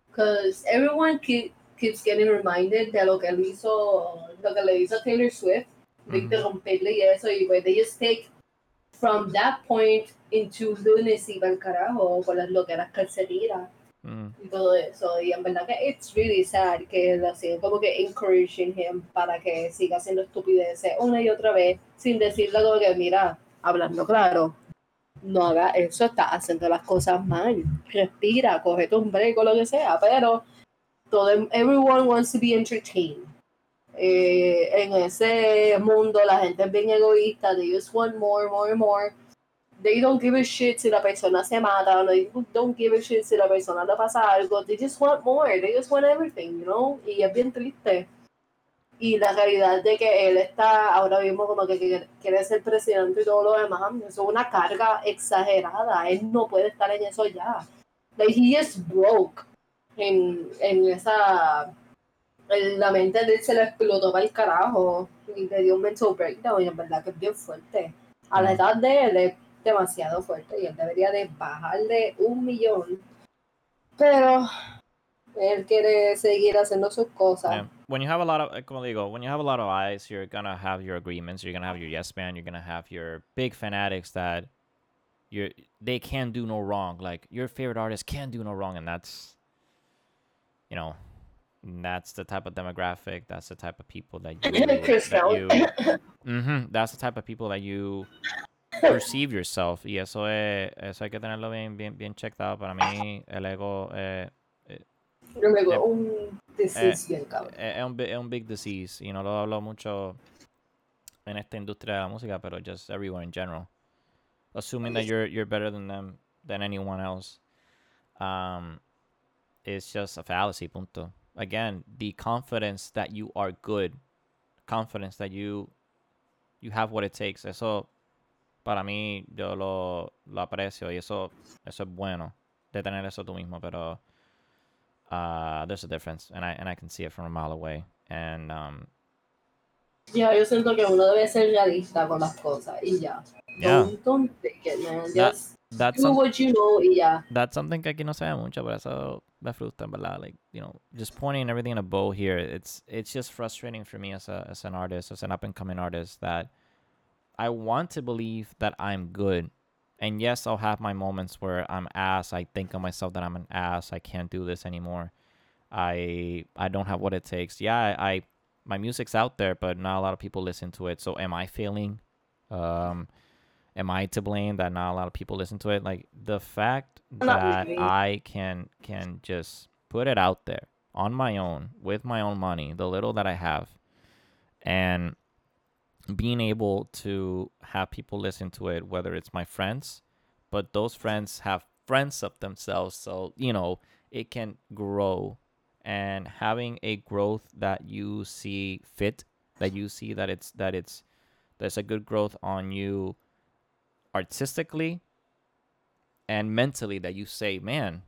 Because everyone keep, keeps getting reminded de lo que le hizo, lo que le hizo Taylor Swift, de Ujú. interrumpirle y eso, y pues they just take from that point into lunacy para el carajo, con las loqueras que él se tira mm, y todo eso. Y en verdad que it's really sad que lo siguen como que encouraging him para que siga haciendo estupideces una y otra vez sin decirle como que, mira, hablando claro, no haga eso, está haciendo las cosas mal. Respira, cógete un break lo que sea, pero todo, everyone wants to be entertained. Eh, en ese mundo la gente es bien egoísta, they just want more, more, more. They don't give a shit si la persona se mata, they don't give a shit si la persona le pasa algo, they just want more, they just want everything, you know, y es bien triste. Y la realidad de que él está ahora mismo como que quiere- ser presidente y todo lo demás, eso es una carga exagerada, él no puede estar en eso ya. Like, he is broke en, en esa la mente de él se le explotó para el carajo y le dio un mental breakdown y en verdad que es bien fuerte. A la Mm. edad de él es demasiado fuerte y él debería de bajarle un millón. Pero él quiere seguir haciendo sus cosas. yeah. When you have a lot of eh, como digo, when you have a lot of eyes you're gonna have your agreements you're gonna have your yes man you're gonna have your big fanatics that you're they can do no wrong. Like your favorite artist can do no wrong and that's you know that's the type of demographic that's the type of people that [LAUGHS] you, Chris that you [LAUGHS] Mhm, that's the type of people that you perceive yourself. Y eso es eso hay que tenerlo bien bien bien checked out. Para mí el ego eh, Luego, Eh, un disease bien cabrón. es, es un, es un big disease y no lo hablo mucho en esta industria de la música pero just everyone in general. Assuming that you're you're better than them than anyone else um it's just a fallacy punto. Again the confidence that you are good confidence that you you have what it takes eso para mí yo lo, lo aprecio y eso eso es bueno de tener eso tú mismo pero uh, there's a difference, and I and I can see it from a mile away. And um, Ya, yo siento que uno debe ser realista con las cosas y ya. Yeah. Don't, don't take it, man. That- Just that's do some, what you know y ya. that's something que aquí no se ve mucho, pero eso me frustra, ¿verdad? Like you know, just pointing everything in a bow here. It's it's just frustrating for me as a as an artist, as an up and coming artist, that I want to believe that I'm good. And yes, I'll have my moments where I'm ass. I think of myself that I'm an ass. I can't do this anymore. I I don't have what it takes. Yeah, I, I my music's out there, but not a lot of people listen to it. So am I failing? Um, am I to blame that not a lot of people listen to it? Like the fact that. I can can just put it out there on my own with my own money, the little that I have, and being able to have people listen to it, whether it's my friends, but those friends have friends of themselves, so you know it can grow, and having a growth that you see fit, that you see that it's that it's there's a good growth on you artistically and mentally that you say, man,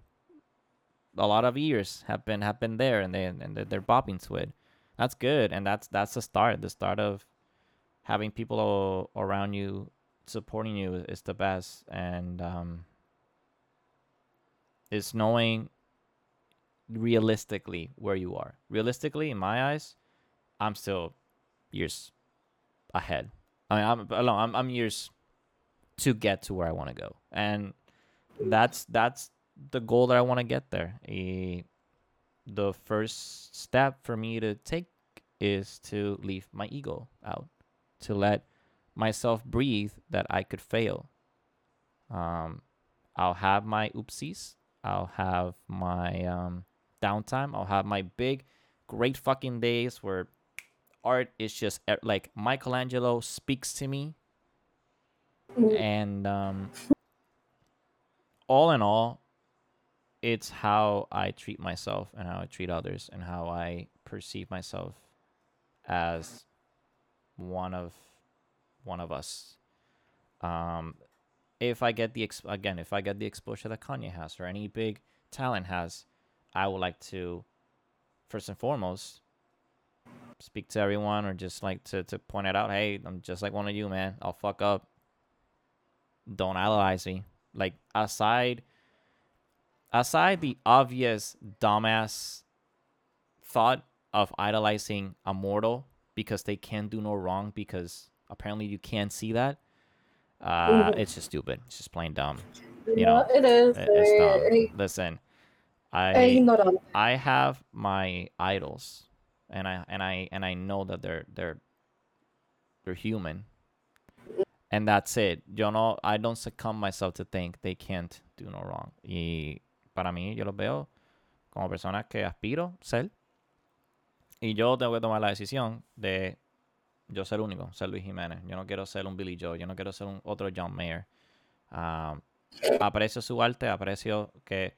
a lot of ears have been have been there and they and they're, bopping to it. That's good, and that's that's the start. The start of having people around you supporting you is the best, and um, is knowing realistically where you are. Realistically, in my eyes, I'm still years ahead. I mean, I'm I'm I'm years to get to where I want to go, and that's that's the goal that I want to get there. Eh, the first step for me to take is to leave my ego out, to let myself breathe that I could fail. Um, I'll have my oopsies. I'll have my um, downtime. I'll have my big, great fucking days where art is just like Michelangelo speaks to me and um, all in all, it's how I treat myself and how I treat others and how I perceive myself as one of one of us. Um, if I get the ex- again, if I get the exposure that Kanye has or any big talent has, I would like to first and foremost speak to everyone or just like to to point it out. Hey, I'm just like one of you, man. I'll fuck up. Don't idolize me. Like aside aside the obvious dumbass thought of idolizing a mortal because they can do no wrong because apparently you can't see that. Uh, Mhm. it's just stupid. It's just plain dumb. You You know, know, it is. It- It's dumb. Listen, I. I have my idols, and I and I and I know that they're they're they're human, and that's it. Yo no, I don't succumb myself to think they can't do no wrong. Y para mí, yo los veo como personas que aspiro ser, y yo tengo que tomar la decisión de yo ser único, ser Luis Jiménez. Yo no quiero ser un Billy Joe, yo no quiero ser un otro John Mayer. Um, aprecio su arte, aprecio que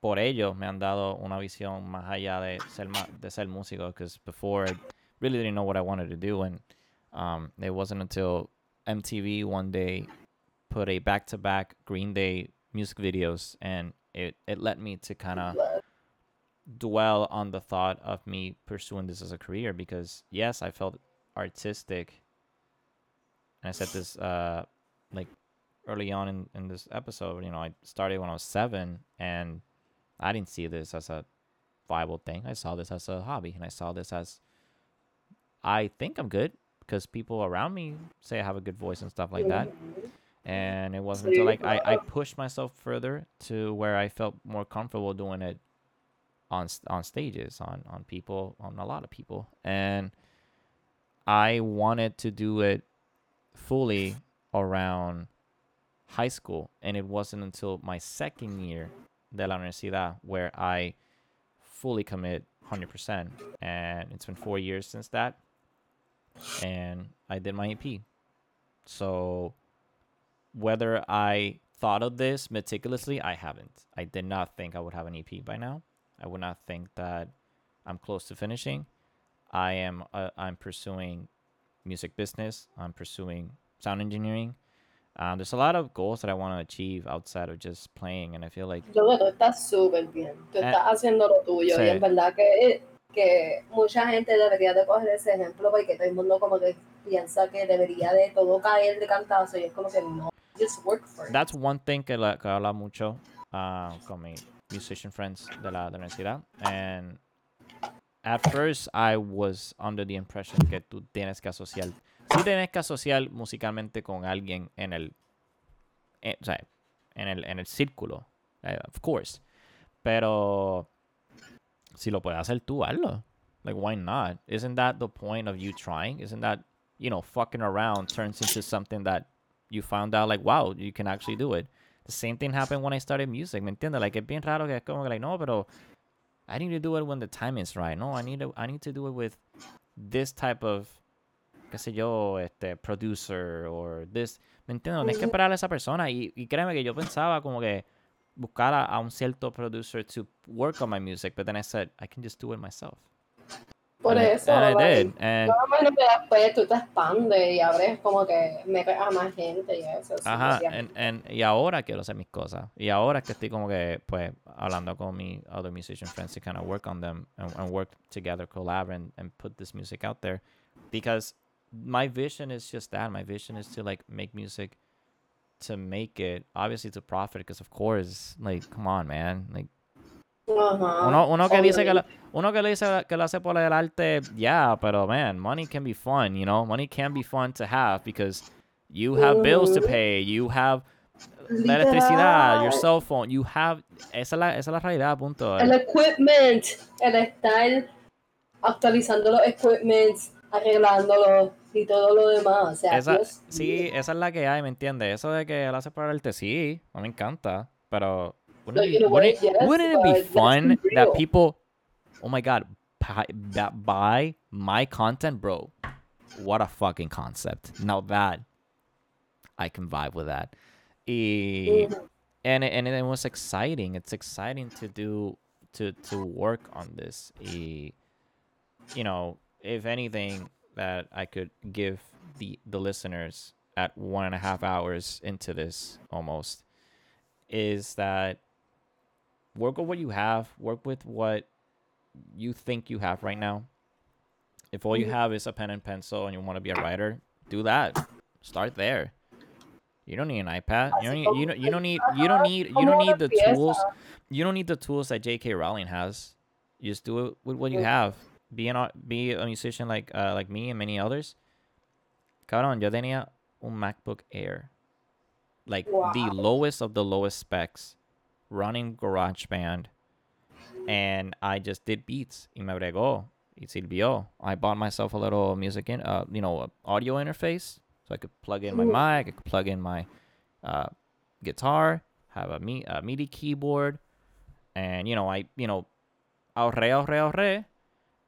por ello me han dado una visión más allá de ser de ser músico because before I really didn't know what I wanted to do and um, it wasn't until MTV one day put a back to back Green Day music videos and it, it led me to kind of dwell on the thought of me pursuing this as a career because yes I felt artistic and I said this uh like early on in, in this episode you know I started when I was seven and I didn't see this as a viable thing. I saw this as a hobby, and I saw this as I think I'm good because people around me say I have a good voice and stuff like that. And it wasn't until like I, I pushed myself further to where I felt more comfortable doing it on on stages, on on people, on a lot of people, and I wanted to do it fully around high school, and it wasn't until my second year de la universidad where I fully commit 100%. And it's been four years since that. And I did my EP. So whether I thought of this meticulously, I haven't. I did not think I would have an EP by now. I would not think that I'm close to finishing. I am uh, I'm pursuing music business. I'm pursuing sound engineering. Um, there's a lot of goals that I want to achieve outside of just playing, and I feel like Yo estás súper bien. Tú Eh, estás haciendo lo tuyo. sí. Y en verdad que, que mucha gente debería de coger ese ejemplo porque todo el mundo como que piensa que debería de todo caer de cantazo y es como que no. Just work for it. that's one thing que, la, que habla mucho uh, con mis musician friends de la, de la universidad. And at first I was under the impression que tú tienes que asociar, sí tienes que asociar musicalmente con alguien en el, eh, o sea, en el, en el círculo, eh, of course. Pero si lo puedes hacer tú, hazlo. Like, why not? Isn't that the point of you trying? Isn't that, you know, fucking around turns into something that you found out, like, wow, you can actually do it. The same thing happened when I started music, ¿me entiendes? Like, es bien raro que es como que, like, no, pero I need to do it when the time is right. No, I need to, I need to do it with this type of, qué sé yo, este, producer or this, ¿me entiendes? Tienes que esperar a esa persona. Y, y créeme que yo pensaba como que buscar a, a un cierto producer to work on my music, but then I said, I can just do it myself. Por and, I- eso, and I did. And me que después tú te expandes y abres como que metes a más gente y eso. Ajá, and, and, y ahora quiero hacer mis cosas. Y ahora es que estoy como que, pues, hablando con mi other musician friends to kind of work on them and, and work together, collab, and, and put this music out there. Because my vision is just that. My vision is to, like, make music to make it, obviously to profit, because of course, like, come on, man. Like, uno, uno que dice que lo, uno que le dice que lo hace por el arte, yeah, pero man, money can be fun, you know? Money can be fun to have because you have bills to pay, you have la electricidad, your cell phone, you have esa es la, esa es la realidad, punto. El equipment, el estar actualizando los equipments, arreglándolos y todo lo demás. O sea, Esa, Dios sí, esa es la que hay, ¿me entiendes? Eso de que lo hace por el arte, sí, mí me encanta, pero Wouldn't it be, wouldn't, yes, wouldn't it be but let's be fun that people, oh my god, buy, that buy my content, bro? What a fucking concept. Now that I can vibe with that. Y, Ujú. and it, and it was exciting. It's exciting to do to to work on this. Y, you know, if anything that I could give the the listeners at one and a half hours into this almost is that work with what you have, work with what you think you have right now. If all you Mhm. have is a pen and pencil and you want to be a writer, do that. Start there. You don't need an iPad. You don't need you don't, you don't need you don't need you don't need the tools. You don't need the tools that J.K. Rowling has. You just do it with what you Mm. have. Be an be a musician like uh, like me and many others. Cabrón, yo tenía un MacBook Air. Like the lowest of the lowest specs, running GarageBand, and I just did beats. Y me bregó. Y sirvió. I bought myself a little music in, uh, you know, audio interface, so I could plug in my mic. I could plug in my uh, guitar, have a, mi- a MIDI keyboard, and you know, I, you know, ahorré, ahorré, ahorré,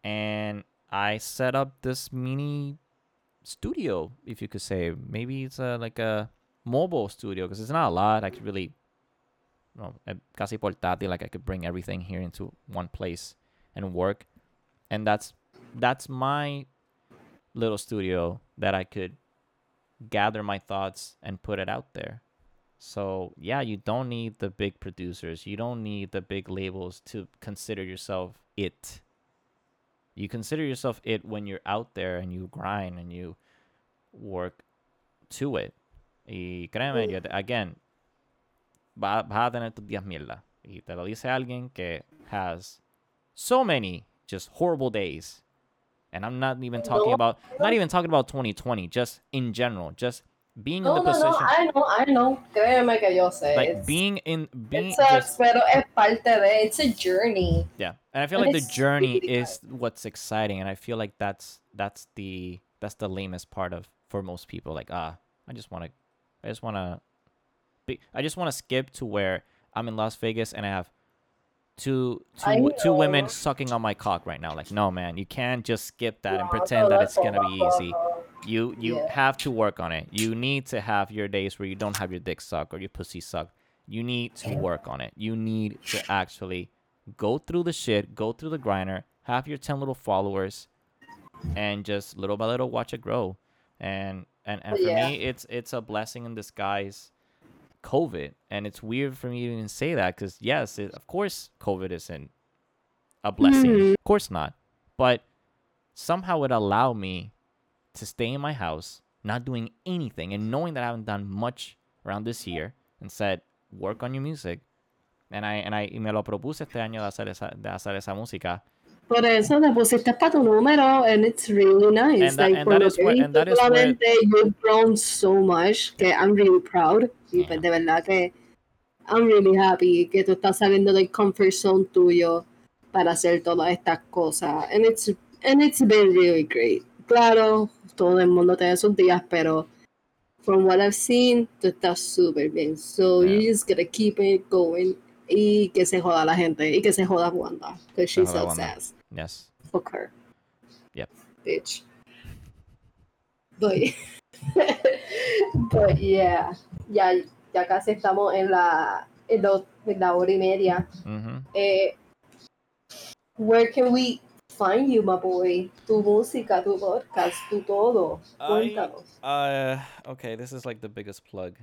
and I set up this mini studio, if you could say. Maybe it's a, like a mobile studio because it's not a lot. I could really, know, eh, casi portátil. Like I could bring everything here into one place and work, and that's that's my little studio that I could gather my thoughts and put it out there. So yeah, you don't need the big producers. You don't need the big labels to consider yourself it. You consider yourself it when you're out there and you grind and you work to it. Y créeme, yo again, va- vas a tener tus días mierda. Y te lo dice alguien que has so many just horrible days. And I'm not even talking No, about not even talking about 2020, just in general, just being No, in the no, no, position I know, I know. Créeme que yo sé. like It's- being in being it sucks, just pero es parte de. It's a journey. yeah and i feel And like the journey is what's exciting and i feel like that's that's the that's the lamest part of for most people like ah i just want to i just want to i just want to skip to where i'm in las vegas and i have two two two women sucking on my cock right now like no man you can't just skip that and pretend that it's gonna be easy you you Yeah. have to work on it. You need to have your days where you don't have your dick suck or your pussy suck. You need to work on it. You need to actually go through the shit, go through the grinder, have your 10 little followers and just little by little watch it grow. And and, and for Yeah. me it's it's a blessing in disguise COVID. And it's weird for me to even say that cuz yes, it, of course COVID isn't a blessing. Mhm. Of course not. But somehow it allowed me to stay in my house, not doing anything, and knowing that I haven't done much around this year, and said, work on your music. And I, and I y me lo propuse este año de hacer esa, de hacer esa música. Por eso te pusiste para tu número, and it's really nice. And that- like, and por that lo is que where- he and that is where- solamente you've grown so much que I'm really proud. Y pues de verdad que I'm really happy que tú estás saliendo del comfort zone tuyo para hacer todas estas cosas. And it's, and it's been really great. Claro, todo el mundo tiene sus días, pero from what I've seen, tú estás súper bien. So you just gotta keep it going. Y que se joda la gente. Y que se joda Wanda. Because Se she joda sucks Wanda. ass. Yes. Fuck her. Yep. Bitch. But, [LAUGHS] but yeah. Ya, ya casi estamos en la, en, lo- en la hora y media. hmm Eh, where can we find you, my boy? Tu música, tu podcast, tu todo. I- Cuéntanos. Uh, okay, this is like the biggest plug,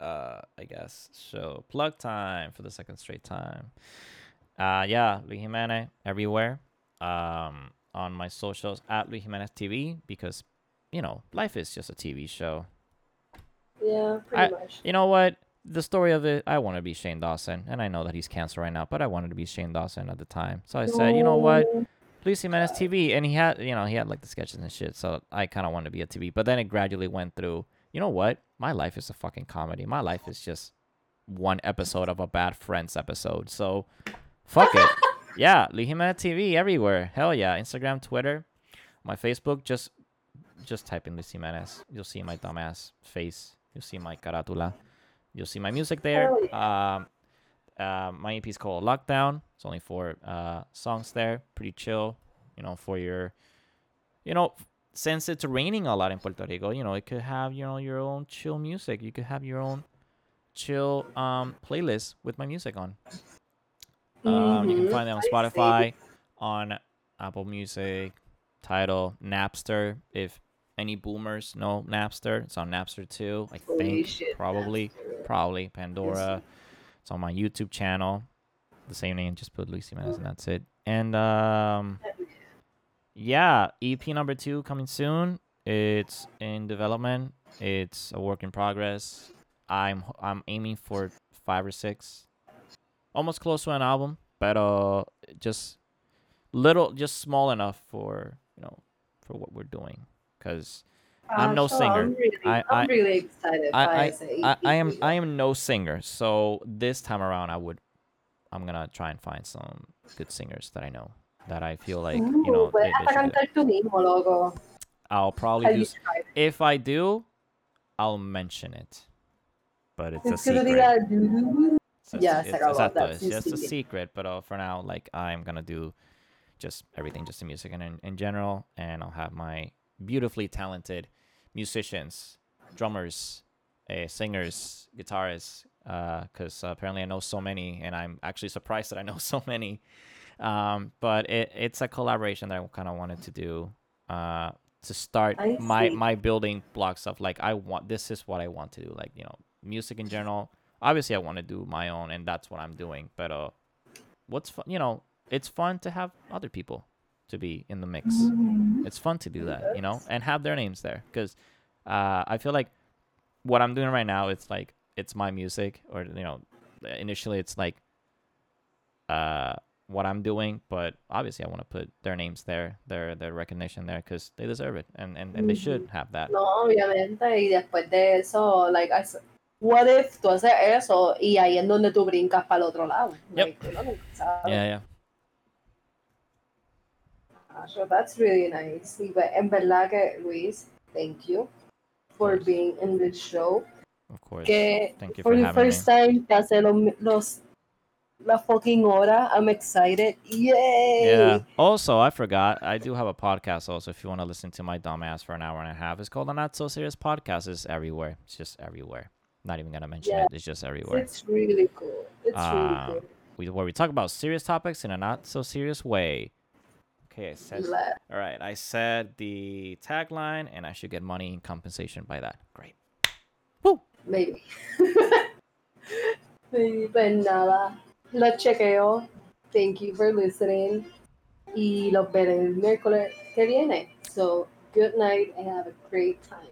uh, I guess. So plug time for the second straight time. Uh, yeah, Luis Jimenez everywhere. Um, on my socials at Luis Jimenez TV because, you know, life is just a TV show. Yeah, I- pretty much. You know what? The story of it, I want to be Shane Dawson, and I know that he's cancer right now, but I wanted to be Shane Dawson at the time. So I said, you know what? Luis Jimenez TV, and he had, you know, he had like the sketches and shit. So I kind of wanted to be a TV, but then it gradually went through. You know what? My life is a fucking comedy. My life is just one episode of a Bad Friends episode. So, fuck it. [LAUGHS] Yeah, Jimenez TV everywhere. Hell yeah, Instagram, Twitter, my Facebook. Just, just type in Luis Jimenez. You'll see my dumbass face. You'll see my caratula. You'll see my music there. Um, uh, my EP is called Lockdown. It's only four uh, songs there. Pretty chill, you know, for your, you know, since it's raining a lot in Puerto Rico, you know, it could have, you know, your own chill music. You could have your own chill um playlist with my music on. Um, you can Mhm, find it on Spotify, on Apple Music, Tidal, Napster. If any boomers know Napster, it's on Napster too. I Holy think shit, probably, Napster. probably Pandora. It's on my YouTube channel. The same name, just put Lucy and that's it. And um, yeah, EP number two coming soon. It's in development. It's a work in progress. I'm I'm aiming for five or six, almost close to an album, but uh, just little, just small enough for you know for what we're doing. Cause I'm no singer. I'm really, I- I'm I- really excited. I- I- I, am. I am no singer, so this time around I would I'm gonna try and find some good singers that I know that I feel like you know Ooh, they, they hasta should do. cantar tú mismo, loco. I'll probably Have do you s- tried? if I do, I'll mention it, but it's a Es que tú secret. Digas, "Doo-doo-doo". It's a Ya, se- se it's, it's your just a secret. but uh, for now, like I'm gonna do just everything, just the music and in, in general, and I'll have my beautifully talented musicians, drummers, uh, singers, guitarists, uh, because apparently I know so many, and I'm actually surprised that I know [LAUGHS] so many. Um, but it, it's a collaboration that I kind of wanted to do uh, to start my my building blocks of like I want this is what I want to do, like you know music in general. Obviously, I want to do my own, and that's what I'm doing. But uh, what's fun? You know, it's fun to have other people to be in the mix. Mhm. It's fun to do that, you know, and have their names there because uh, I feel like what I'm doing right now, it's like it's my music, or you know, initially it's like uh, what I'm doing, but obviously I want to put their names there, their their recognition there because they deserve it, and and, and they should have that. No, obviamente, y después de eso, like, I what if tú haces eso y ahí es donde tú brincas para el otro lado? Yep. Like, uno nunca sabe. Yeah, yeah. Ah, so that's really nice. Y en verdad que, Luis, thank you for being in this show. Of course. Que Thank you for for the having me. first time te hace los, los la fucking hora. I'm excited. Yay! Yeah. Also, I forgot. I do have a podcast. Also, if you want to listen to my dumbass for an hour and a half, it's called the Not So Serious Podcast. It's everywhere. It's just everywhere. Not even gonna mention Yeah. it. It's just everywhere. It's really cool. It's Um, really cool. We where we talk about serious topics in a not so serious way. Okay, I said. All right, I said the tagline, and I should get money in compensation by that. Great. Maybe. [LAUGHS] Maybe, Pues nada, lo chequeo. Thank you for listening. Y los veré el miércoles que viene. So, good night and have a great time.